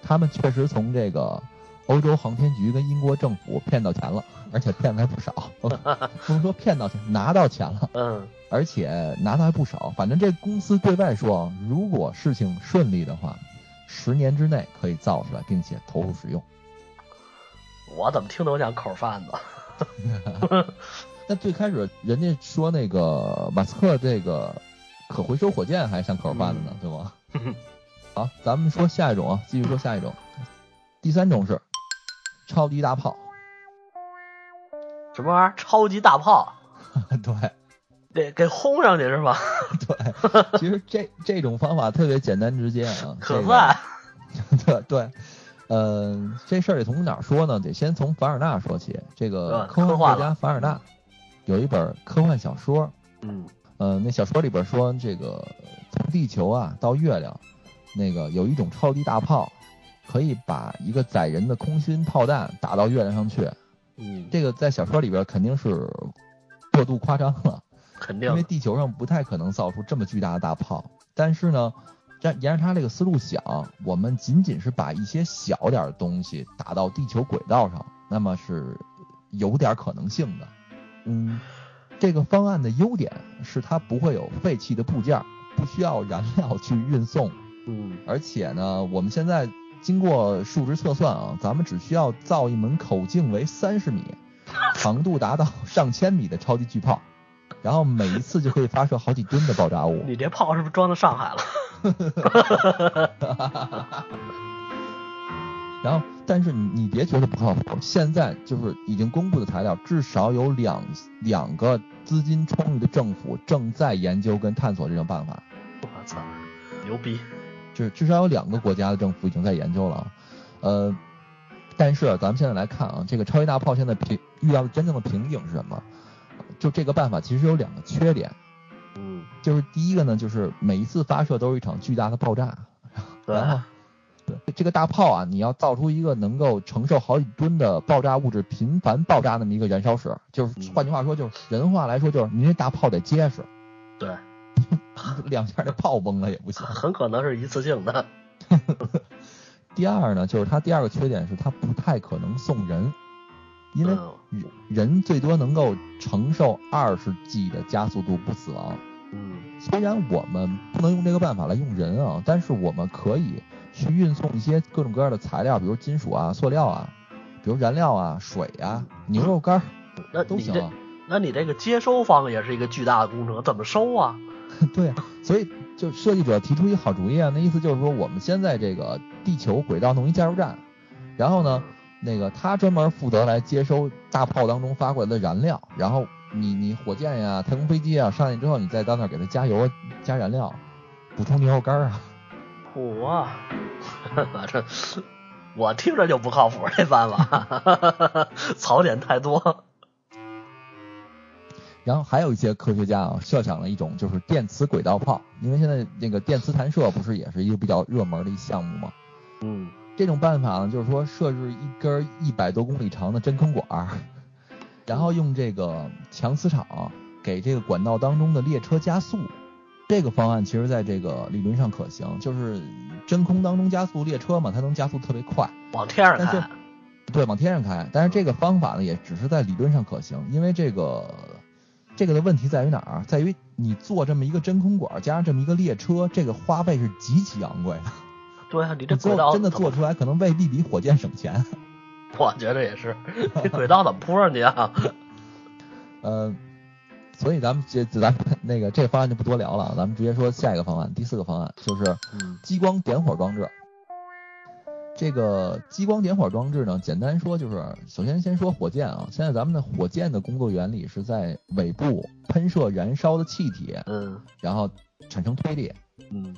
他们确实从这个欧洲航天局跟英国政府骗到钱了，而且骗的还不少。不能说骗到钱，拿到钱了，嗯，而且拿到还不少。反正这公司对外说，如果事情顺利的话，十年之内可以造出来，并且投入使用。我怎么听着我像口贩子？那最开始人家说那个马斯克这个可回收火箭还像口贩子呢，对吗？好，咱们说下一种啊，继续说下一种。第三种是超级大炮，什么玩意儿？超级大炮？对得给轰上去是吧？对，其实这这种方法特别简单直接啊，可算。对对，呃，这事儿得从哪儿说呢？得先从凡尔纳说起。这个科幻作家凡尔纳有一本科幻小说，嗯，呃，那小说里边说，这个从地球啊到月亮，那个有一种超级大炮，可以把一个载人的空心炮弹打到月亮上去。嗯，这个在小说里边肯定是过度夸张了，肯定，因为地球上不太可能造出这么巨大的大炮。但是呢。但沿着他这个思路想，我们仅仅是把一些小点的东西打到地球轨道上，那么是有点可能性的。嗯，这个方案的优点是它不会有废弃的部件，不需要燃料去运送。嗯，而且呢，我们现在经过数值测算啊，咱们只需要造一门口径为三十米、长度达到上千米的超级巨炮，然后每一次就可以发射好几吨的爆炸物。你这炮是不是装到上海了？然后，但是你你别觉得不靠谱，现在就是已经公布的材料，至少有两两个资金充裕的政府正在研究跟探索这种办法。我操，牛逼！就是至少有两个国家的政府已经在研究了。呃，但是咱们现在来看啊，这个超级大炮现在瓶遇到的真正的瓶颈是什么？就这个办法其实有两个缺点。嗯，就是第一个呢，就是每一次发射都是一场巨大的爆炸，然后，对这个大炮啊，你要造出一个能够承受好几吨的爆炸物质频繁爆炸那么一个燃烧室，就是换句话说，就是人话来说，就是您这大炮得结实，对，两下这炮崩了也不行，很可能是一次性的。第二呢，就是它第二个缺点是它不太可能送人。因为人最多能够承受二十 G 的加速度不死亡。嗯，虽然我们不能用这个办法来用人啊，但是我们可以去运送一些各种各样的材料，比如金属啊、塑料啊，比如燃料啊、水啊、牛肉干，那都行。那你这个接收方也是一个巨大的工程，怎么收啊？对，所以就设计者提出一个好主意啊，那意思就是说，我们先在这个地球轨道弄一加油站，然后呢。那个他专门负责来接收大炮当中发过来的燃料，然后你你火箭呀、太空飞机啊上去之后，你再到那儿给它加油、加燃料、补充牛肉干啊。我，这 我听着就不靠谱，这办法 槽点太多。然后还有一些科学家啊，设想了一种就是电磁轨道炮，因为现在那个电磁弹射不是也是一个比较热门的一项目吗？嗯。这种办法呢，就是说设置一根一百多公里长的真空管，然后用这个强磁场给这个管道当中的列车加速。这个方案其实在这个理论上可行，就是真空当中加速列车嘛，它能加速特别快，往天上开。对，往天上开。但是这个方法呢，也只是在理论上可行，因为这个这个的问题在于哪儿？在于你做这么一个真空管加上这么一个列车，这个花费是极其昂贵的。对啊，你 这轨道真的做出来，可能未必比火箭省钱。我觉得也是，这轨道怎么铺上去啊？呃，所以咱们这咱们那个这个方案就不多聊了，咱们直接说下一个方案，第四个方案就是激光点火装置。这个激光点火装置呢，简单说就是，首先先说火箭啊，现在咱们的火箭的工作原理是在尾部喷射燃烧的气体，嗯，然后产生推力，嗯。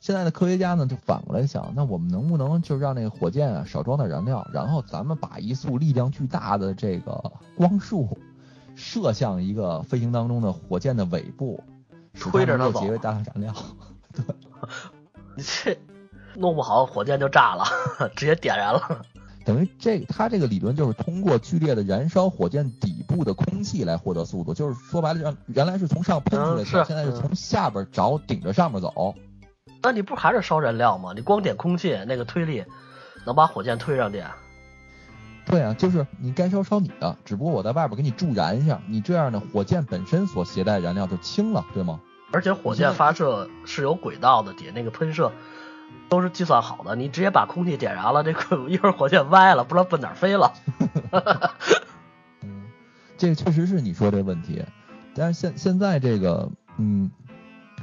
现在的科学家呢，就反过来想，那我们能不能就让那个火箭啊少装点燃料，然后咱们把一束力量巨大的这个光束射向一个飞行当中的火箭的尾部，推着它节约大量燃料。对，你这弄不好火箭就炸了，直接点燃了。等于这他这个理论就是通过剧烈的燃烧火箭底部的空气来获得速度，就是说白了，让原来是从上喷出来，是现在是从下边着顶着上面走。那你不还是烧燃料吗？你光点空气，那个推力能把火箭推上去。对啊，就是你该烧烧你的，只不过我在外边给你助燃一下，你这样呢，火箭本身所携带燃料就轻了，对吗？而且火箭发射是有轨道的，底下那个喷射都是计算好的，你直接把空气点燃了，这个一会儿火箭歪了，不知道奔哪儿飞了。嗯，这个确实是你说这问题，但是现现在这个，嗯，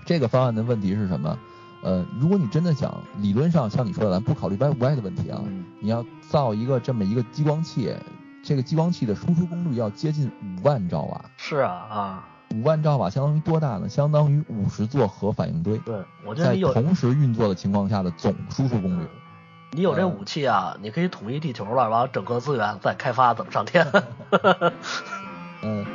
这个方案的问题是什么？呃，如果你真的想理论上像你说的，咱不考虑歪不歪的问题啊，你要造一个这么一个激光器，这个激光器的输出功率要接近五万兆瓦。是啊啊，五万兆瓦相当于多大呢？相当于五十座核反应堆。对，我觉得有同时运作的情况下的总输出功率。你有这武器啊，你可以统一地球了，然后整合资源再开发怎么上天。嗯，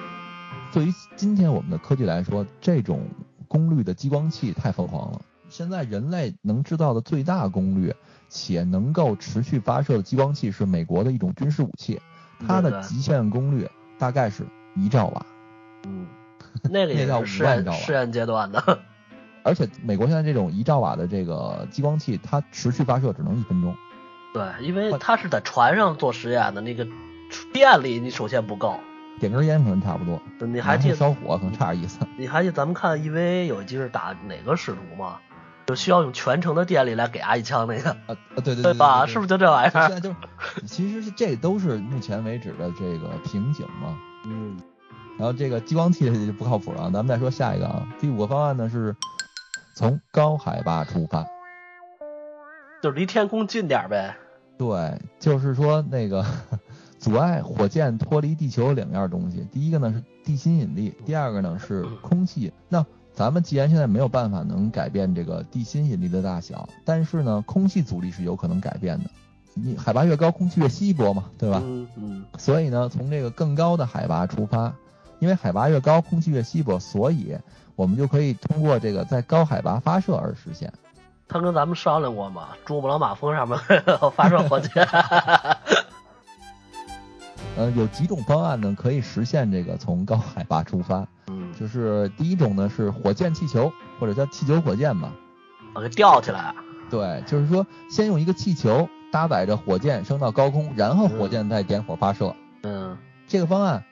对于今天我们的科技来说，这种功率的激光器太疯狂了。现在人类能制造的最大功率且能够持续发射的激光器是美国的一种军事武器，它的极限功率大概是一兆瓦。嗯，那个 也叫试验试验阶段的。而且美国现在这种一兆瓦的这个激光器，它持续发射只能一分钟。对，因为它是在船上做实验的，那个电力你首先不够。点根烟可能差不多。你还记得烧火可能差点意思。你还记得咱们看 EVA 有一集是打哪个使徒吗？就需要用全程的电力来给阿一枪那个啊啊对对对吧？是不是就这玩意儿？现在就是，其实是这都是目前为止的这个瓶颈嘛。嗯。然后这个激光器就不靠谱了，咱们再说下一个啊。第五个方案呢是从高海拔出发，就是离天空近点呗。对，就是说那个 阻碍火箭脱离地球两样东西，第一个呢是地心引力，第二个呢是空气。那咱们既然现在没有办法能改变这个地心引力的大小，但是呢，空气阻力是有可能改变的。你海拔越高，空气越稀薄嘛，对吧？嗯嗯。所以呢，从这个更高的海拔出发，因为海拔越高，空气越稀薄，所以我们就可以通过这个在高海拔发射而实现。他跟咱们商量过吗？珠穆朗玛峰上面 发射火箭。呃，有几种方案呢，可以实现这个从高海拔出发。嗯，就是第一种呢是火箭气球，或者叫气球火箭吧，把它吊起来。对，就是说先用一个气球搭载着火箭升到高空，然后火箭再点火发射。嗯，这个方案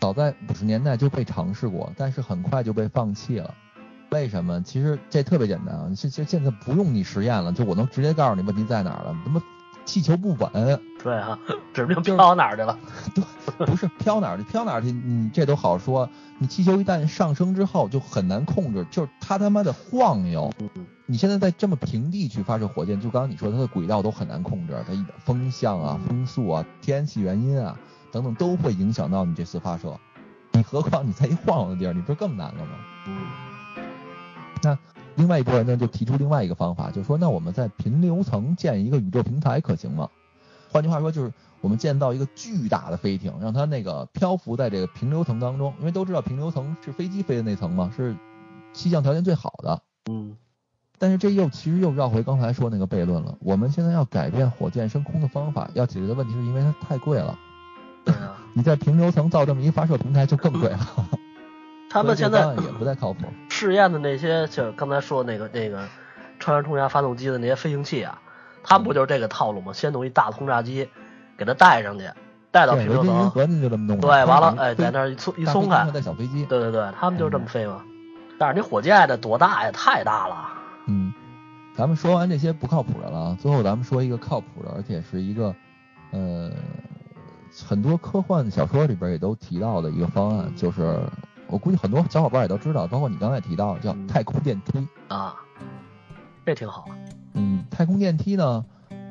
早在五十年代就被尝试过，但是很快就被放弃了。为什么？其实这特别简单啊，现现现在不用你实验了，就我能直接告诉你问题在哪儿了。他妈气球不稳。对啊，指不定飘哪儿去了。对，不是飘哪儿去，飘哪儿去，你这都好说。你气球一旦上升之后就很难控制，就是它他妈的晃悠。你现在在这么平地去发射火箭，就刚刚你说它的轨道都很难控制，它风向啊、风速啊、天气原因啊等等都会影响到你这次发射。你何况你在一晃悠的地儿，你不是更难了吗？另外一波人呢，就提出另外一个方法，就是说，那我们在平流层建一个宇宙平台可行吗？换句话说，就是我们建造一个巨大的飞艇，让它那个漂浮在这个平流层当中，因为都知道平流层是飞机飞的那层嘛，是气象条件最好的。嗯。但是这又其实又绕回刚才说那个悖论了。我们现在要改变火箭升空的方法，要解决的问题是因为它太贵了。对啊。你在平流层造这么一发射平台就更贵了。他们现在也不太靠谱。试验的那些，就是刚才说那个那个超燃冲压发动机的那些飞行器啊，他们不就是这个套路吗？先弄一大轰炸机，给它带上去，带到平流层，对，完了，哎，在那儿一松一松开，带小飞机，对对对，他们就是这么飞嘛。但是你火箭得多大呀？太大了。嗯，咱们说完这些不靠谱的了，最后咱们说一个靠谱的，而且是一个呃很多科幻小说里边也都提到的一个方案，就是。我估计很多小伙伴也都知道，包括你刚才提到叫太空电梯啊，这挺好。嗯，太空电梯呢，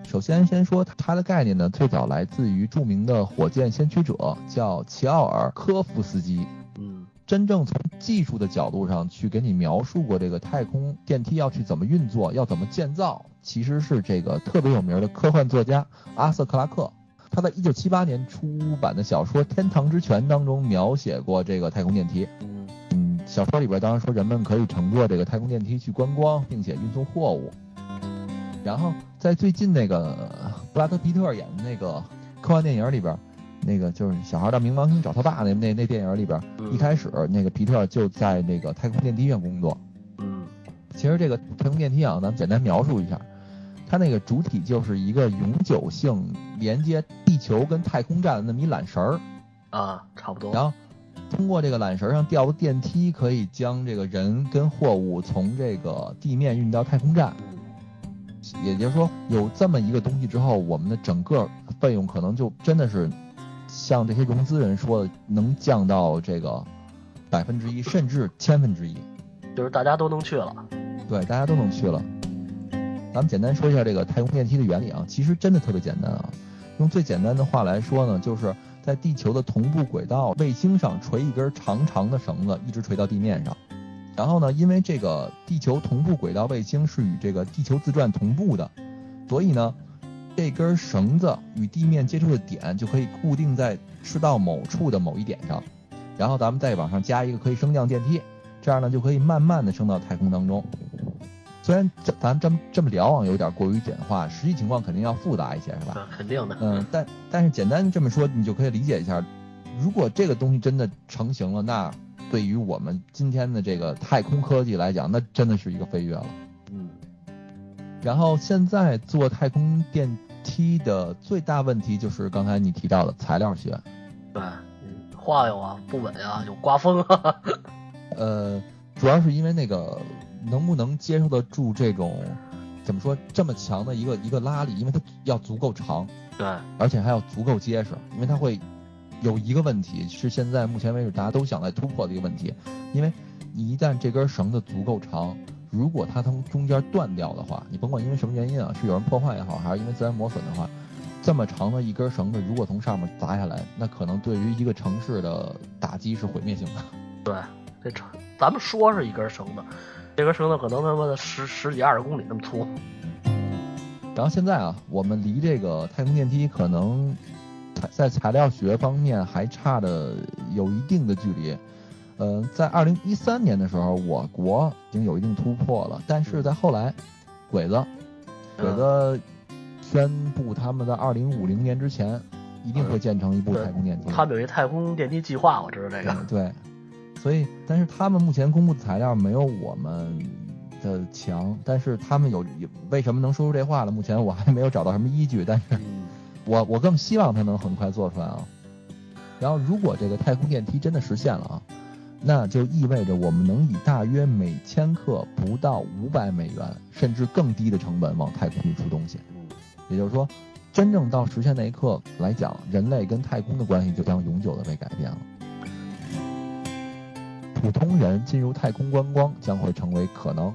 首先先说它的概念呢，最早来自于著名的火箭先驱者，叫齐奥尔科夫斯基。嗯，真正从技术的角度上去给你描述过这个太空电梯要去怎么运作，要怎么建造，其实是这个特别有名的科幻作家阿瑟克拉克。他在一九七八年出版的小说《天堂之泉》当中描写过这个太空电梯。嗯嗯，小说里边当然说人们可以乘坐这个太空电梯去观光，并且运送货物。然后在最近那个布拉德皮特演的那个科幻电影里边，那个就是小孩到冥王星找他爸那那那电影里边，一开始那个皮特就在那个太空电梯上工作。嗯，其实这个太空电梯啊，咱们简单描述一下。它那个主体就是一个永久性连接地球跟太空站的那么一缆绳儿，啊，差不多。然后通过这个缆绳上吊的电梯，可以将这个人跟货物从这个地面运到太空站。嗯也就是说，有这么一个东西之后，我们的整个费用可能就真的是像这些融资人说的，能降到这个百分之一，甚至千分之一。就是大家都能去了。对，大家都能去了。咱们简单说一下这个太空电梯的原理啊，其实真的特别简单啊。用最简单的话来说呢，就是在地球的同步轨道卫星上垂一根长长的绳子，一直垂到地面上。然后呢，因为这个地球同步轨道卫星是与这个地球自转同步的，所以呢，这根绳子与地面接触的点就可以固定在赤道某处的某一点上。然后咱们再往上加一个可以升降电梯，这样呢就可以慢慢的升到太空当中。虽然这咱这么这么聊啊，有点过于简化，实际情况肯定要复杂一些，是吧？啊，肯定的。嗯，但但是简单这么说，你就可以理解一下，如果这个东西真的成型了，那对于我们今天的这个太空科技来讲，那真的是一个飞跃了。嗯，然后现在做太空电梯的最大问题就是刚才你提到的材料学，对，嗯，晃悠啊，不稳啊，有刮风啊。呃，主要是因为那个能不能接受得住这种怎么说这么强的一个一个拉力，因为它要足够长，对，而且还要足够结实，因为它会有一个问题是现在目前为止大家都想来突破的一个问题，因为你一旦这根绳子足够长，如果它从中间断掉的话，你甭管因为什么原因啊，是有人破坏也好，还是因为自然磨损的话，这么长的一根绳子如果从上面砸下来，那可能对于一个城市的打击是毁灭性的。对，这城，咱们说是一根绳子，这根绳子可能他妈的十十几二十公里那么粗。然后现在啊，我们离这个太空电梯可能在材料学方面还差的有一定的距离。呃，在二零一三年的时候，我国已经有一定突破了，但是在后来，鬼子鬼子宣布他们在二零五零年之前一定会建成一部太空电梯。他们有一太空电梯计划，我知道这个。对，所以但是他们目前公布的材料没有我们的强，但是他们有有为什么能说出这话了？目前我还没有找到什么依据，但是嗯，我我更希望它能很快做出来啊。然后如果这个太空电梯真的实现了啊，那就意味着我们能以大约每千克不到五百美元，甚至更低的成本往太空运输东西。也就是说，真正到实现那一刻来讲，人类跟太空的关系就将永久的被改变了。普通人进入太空观光将会成为可能，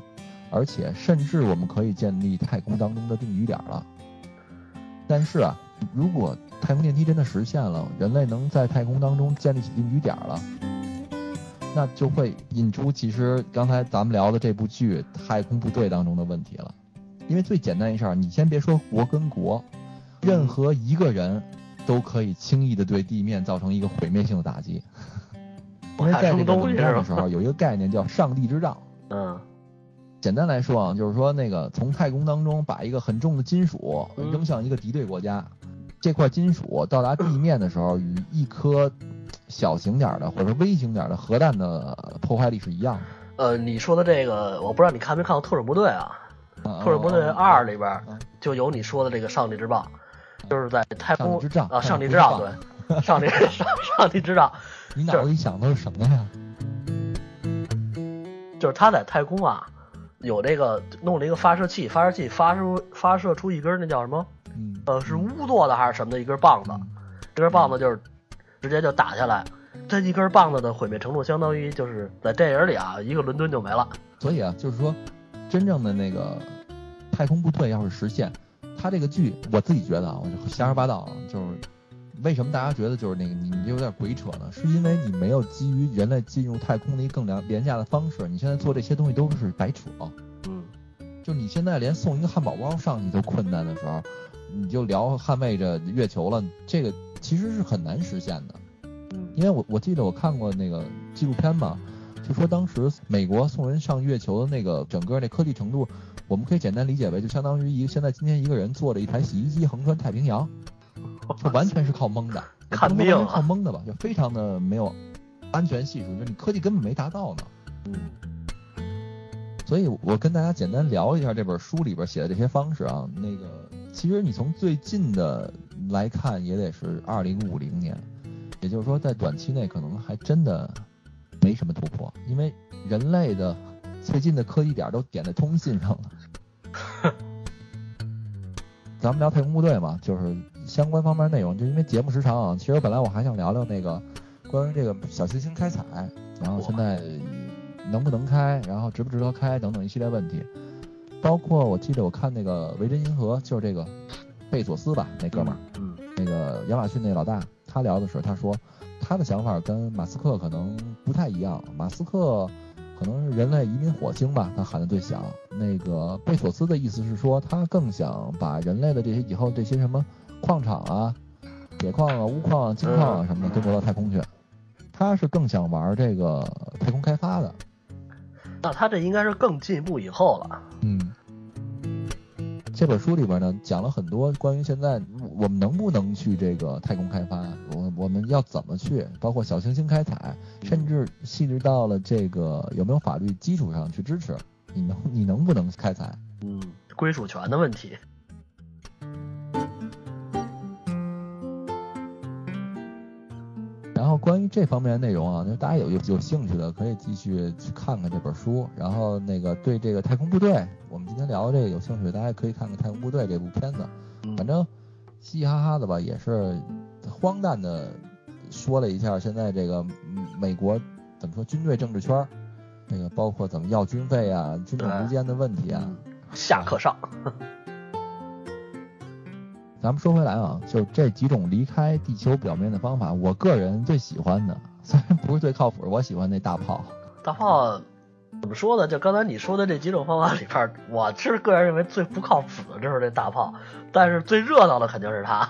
而且甚至我们可以建立太空当中的定居点了。但是啊，如果太空电梯真的实现了，人类能在太空当中建立起定居点了，那就会引出其实刚才咱们聊的这部剧《太空部队》当中的问题了。因为最简单一事儿，你先别说国跟国，任何一个人都可以轻易的对地面造成一个毁灭性的打击。因为在这个冷战的时候，有一个概念叫“上帝之杖 ”。嗯，简单来说啊，就是说那个从太空当中把一个很重的金属嗯扔向一个敌对国家，这块金属到达地面的时候，与一颗小型点儿的或者微型点儿的核弹的破坏力是一样的。呃，你说的这个，我不知道你看没看过《特种部队》啊，啊《特种部队二》里边嗯就有你说的这个上帝之棒，就是在太空之杖啊，上帝之杖，对，上帝上 上帝之杖，你脑子里想的是什么呀？就是他在太空啊，有这个弄了一个发射器，发射器发出发射出一根那叫什么？嗯，呃，是钨做的还是什么的一根棒子？这根棒子就是直接就打下来，这一根棒子的毁灭程度相当于就是在电影里啊，一个伦敦就没了。所以啊，就是说，真正的那个太空部队要是实现，他这个剧，我自己觉得啊，我就瞎说八道啊，就是为什么大家觉得就是那个你你有点鬼扯呢？是因为你没有基于人类进入太空的一个更廉廉价的方式，你现在做这些东西都是白扯。嗯，就你现在连送一个汉堡包上去都困难的时候，你就聊捍卫着月球了，这个其实是很难实现的。嗯因为我我记得我看过那个纪录片嘛，就说当时美国送人上月球的那个整个那科技程度，我们可以简单理解为就相当于一个现在今天一个人坐着一台洗衣机横穿太平洋，就 完全是靠蒙的，也看病靠蒙的吧，就非常的没有安全系数，就是你科技根本没达到呢。嗯，所以我跟大家简单聊一下这本书里边写的这些方式啊。那个，其实你从最近的来看，也得是二零五零年，也就是说，在短期内可能还真的没什么突破，因为人类的最近的科技点都点在通信上了。咱们聊太空部队嘛，就是相关方面内容，就因为节目时长啊，其实本来我还想聊聊那个关于这个小行星开采，然后现在。能不能开，然后值不值得开等等一系列问题，包括我记得我看那个维珍银河，就是这个贝索斯吧，那哥们儿，嗯，那个亚马逊那老大，他聊的时候他说，他的想法跟马斯克可能不太一样，马斯克可能是人类移民火星吧，他喊的最响，那个贝索斯的意思是说，他更想把人类的这些以后这些什么矿场啊、铁矿啊、钨矿啊、金矿啊什么的都挪到太空去，他是更想玩这个太空开发的。那他这应该是更进一步以后了。嗯，这本书里边呢讲了很多关于现在我们能不能去这个太空开发，我我们要怎么去，包括小行星开采，甚至细致到了这个有没有法律基础上去支持，你能你能不能开采？嗯，归属权的问题。关于这方面的内容啊，那大家有有有兴趣的可以继续去看看这本书。然后那个对这个太空部队，我们今天聊的这个有兴趣，大家可以看看《太空部队》这部片子。反正嘻嘻哈哈的吧，也是荒诞的说了一下现在这个美国怎么说军队政治圈，那个包括怎么要军费啊、军种之间的问题啊，下课上。咱们说回来啊，就这几种离开地球表面的方法，我个人最喜欢的，虽然不是最靠谱，我喜欢那大炮。大炮怎么说呢？就刚才你说的这几种方法里边，我是个人认为最不靠谱的就是这大炮，但是最热闹的肯定是它。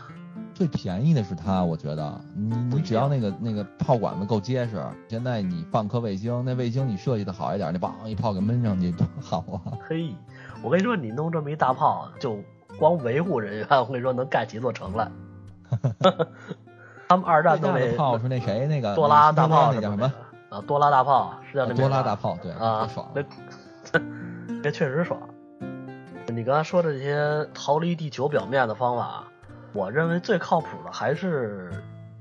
最便宜的是它，我觉得你你只要那个那个炮管子够结实，现在你放颗卫星，那卫星你设计的好一点，那梆一炮给闷上去多好啊！嘿，我跟你说，你弄这么一大炮就。光维护人员，我跟你说能盖几座城来。他们二战都没炮是那谁那个多拉大炮那叫什么啊？多拉大炮是叫那多拉大炮对啊，爽，那 这确实爽。你刚才说的这些逃离地球表面的方法，我认为最靠谱的还是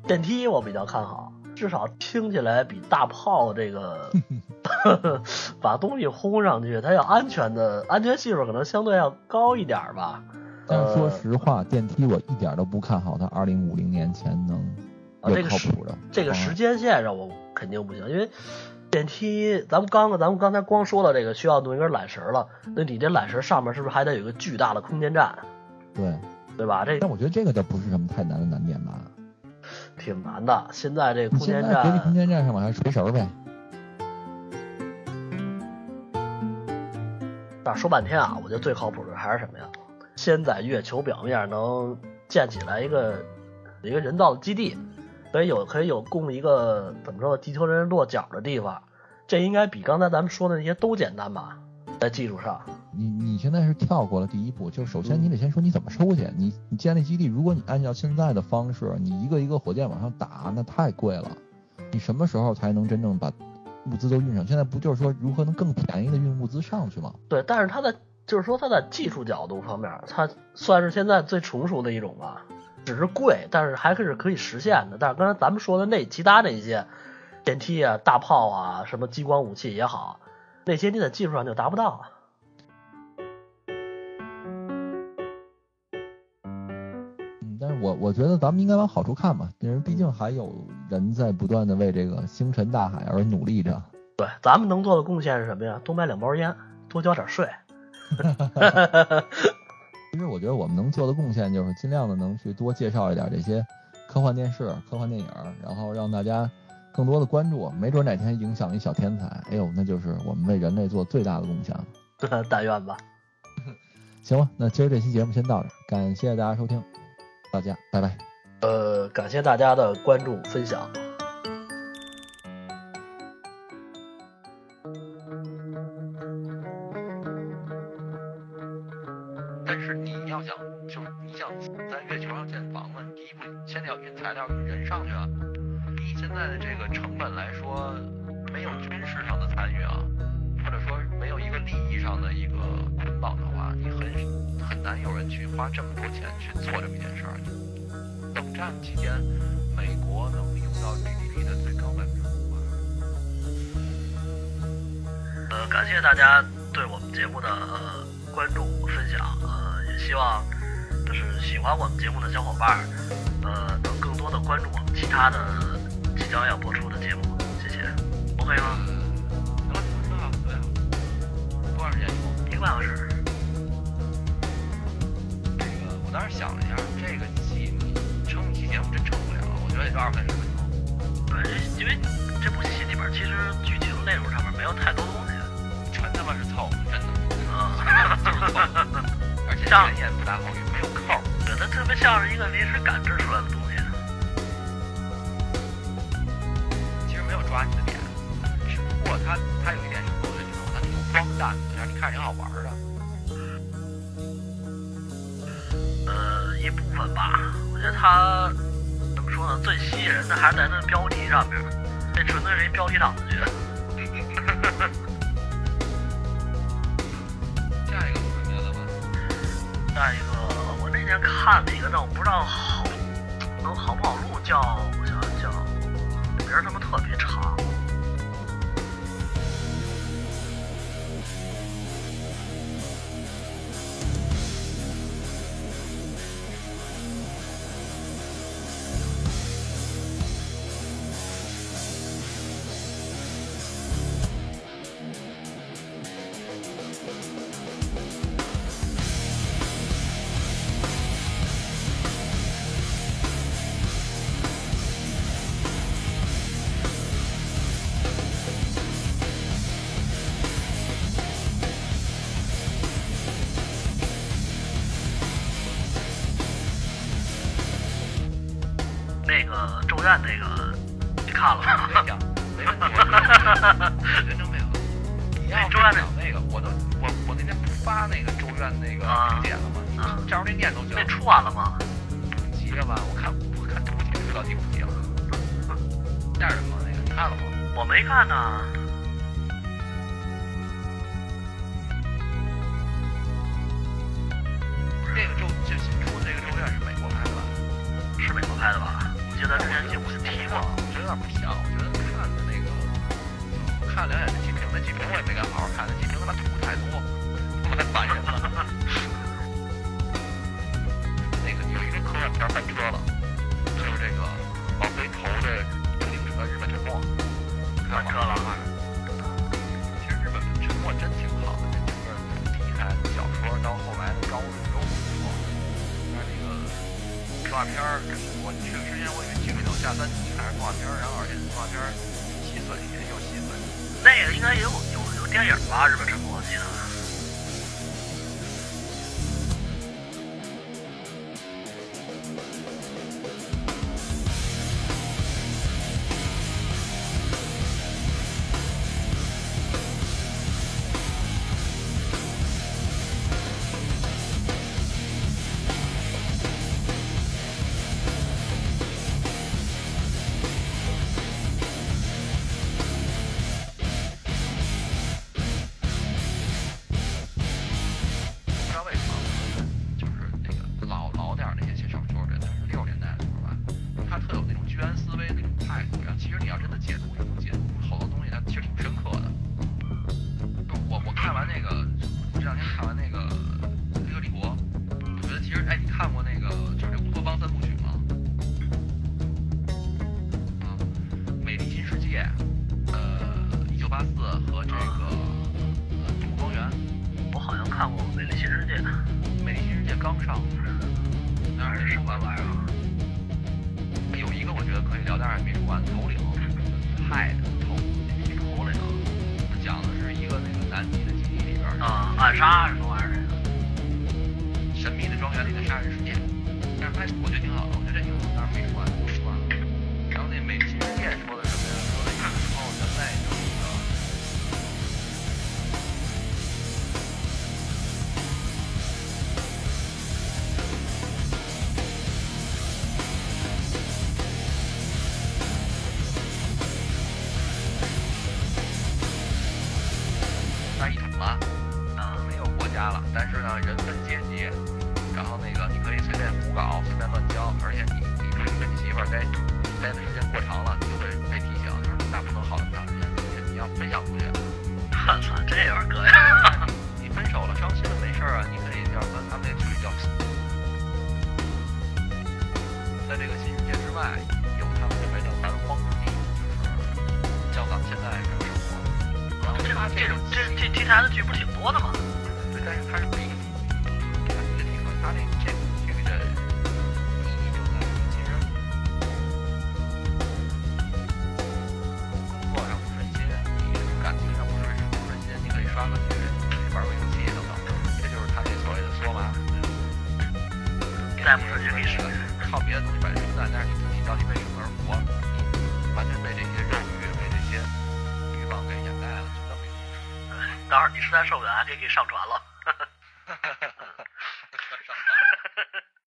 电梯，我比较看好。至少听起来比大炮这个 把东西轰上去，它要安全的安全系数可能相对要高一点吧。但说实话，电梯我一点都不看好它二零五零年前能有靠谱的。这个时间线上我肯定不行，因为电梯咱们刚咱们刚才光说到这个需要弄一根缆绳了，那你这缆绳上面是不是还得有一个巨大的空间站？对，对吧？这但我觉得这个倒不是什么太难的难点吧。挺难的，现在这个空间站，空间站上往下垂绳呗。但说半天啊，我觉得最靠谱的还是什么呀？先在月球表面能建起来一个一个人造的基地，所以有可以有供一个怎么说地球人落脚的地方，这应该比刚才咱们说的那些都简单吧？在技术上。你你现在是跳过了第一步，就首先你得先说你怎么收去。你你建立基地，如果你按照现在的方式，你一个一个火箭往上打，那太贵了。你什么时候才能真正把物资都运上？现在不就是说如何能更便宜的运物资上去吗？对，但是它在就是说它在技术角度方面，它算是现在最成熟的一种吧。只是贵，但是还是可以实现的。但是刚才咱们说的那其他那些电梯啊、大炮啊、什么激光武器也好，那些你在技术上就达不到啊。我我觉得咱们应该往好处看吧，因为毕竟还有人在不断的为这个星辰大海而努力着。对，咱们能做的贡献是什么呀？多买两包烟，多交点税。其实我觉得我们能做的贡献就是尽量的能去多介绍一点这些科幻电视、科幻电影，然后让大家更多的关注，没准哪天影响一小天才，哎呦，那就是我们为人类做最大的贡献了。但愿吧。行了，那今儿这期节目先到这，感谢大家收听。大家拜拜。呃，感谢大家的关注分享。在的这个成本来说，没有军事上的参与啊，或者说没。有一个利益上的一个捆绑的话，你很很难有人去花这么多钱去做这么一件事儿。冷战期间，美国能用到 GDP 的最高百分之五。呃，感谢大家对我们节目的、关注分享，呃，也希望就是喜欢我们节目的小伙伴，呃，能更多的关注我们其他的将要播出的节目，谢谢。OK 吗？行了，挺好，特别好。多长时间以后？一个半小时。这个我当时想了一下，这个戏你撑一期节目真撑不了，我觉得也就二三十分钟。对，因为这部戏里边其实剧情内容上面没有太多东西。全他妈是凑合，真的。啊，就是凑合，而且演也不大好用，没有扣。对，它特别像是一个临时赶制出来的看着挺好玩的。呃，一部分吧，我觉得它怎么说呢？最吸引人的还是在它的标题上面，这纯粹是一标题党的剧。下一个准备了吗？下一个，我那天看了一个，但我不知道好能好不好录，叫那个你看了吗？没讲，没问题，我认真配合。你要周院讲那个，我都我我那天不发那个周院那个啊评解了吗？你啊照着那念都行。那出完了吗？急着吧？我看我看第五集到第五集了。吓人吗？那个你看了吗？我没看呢。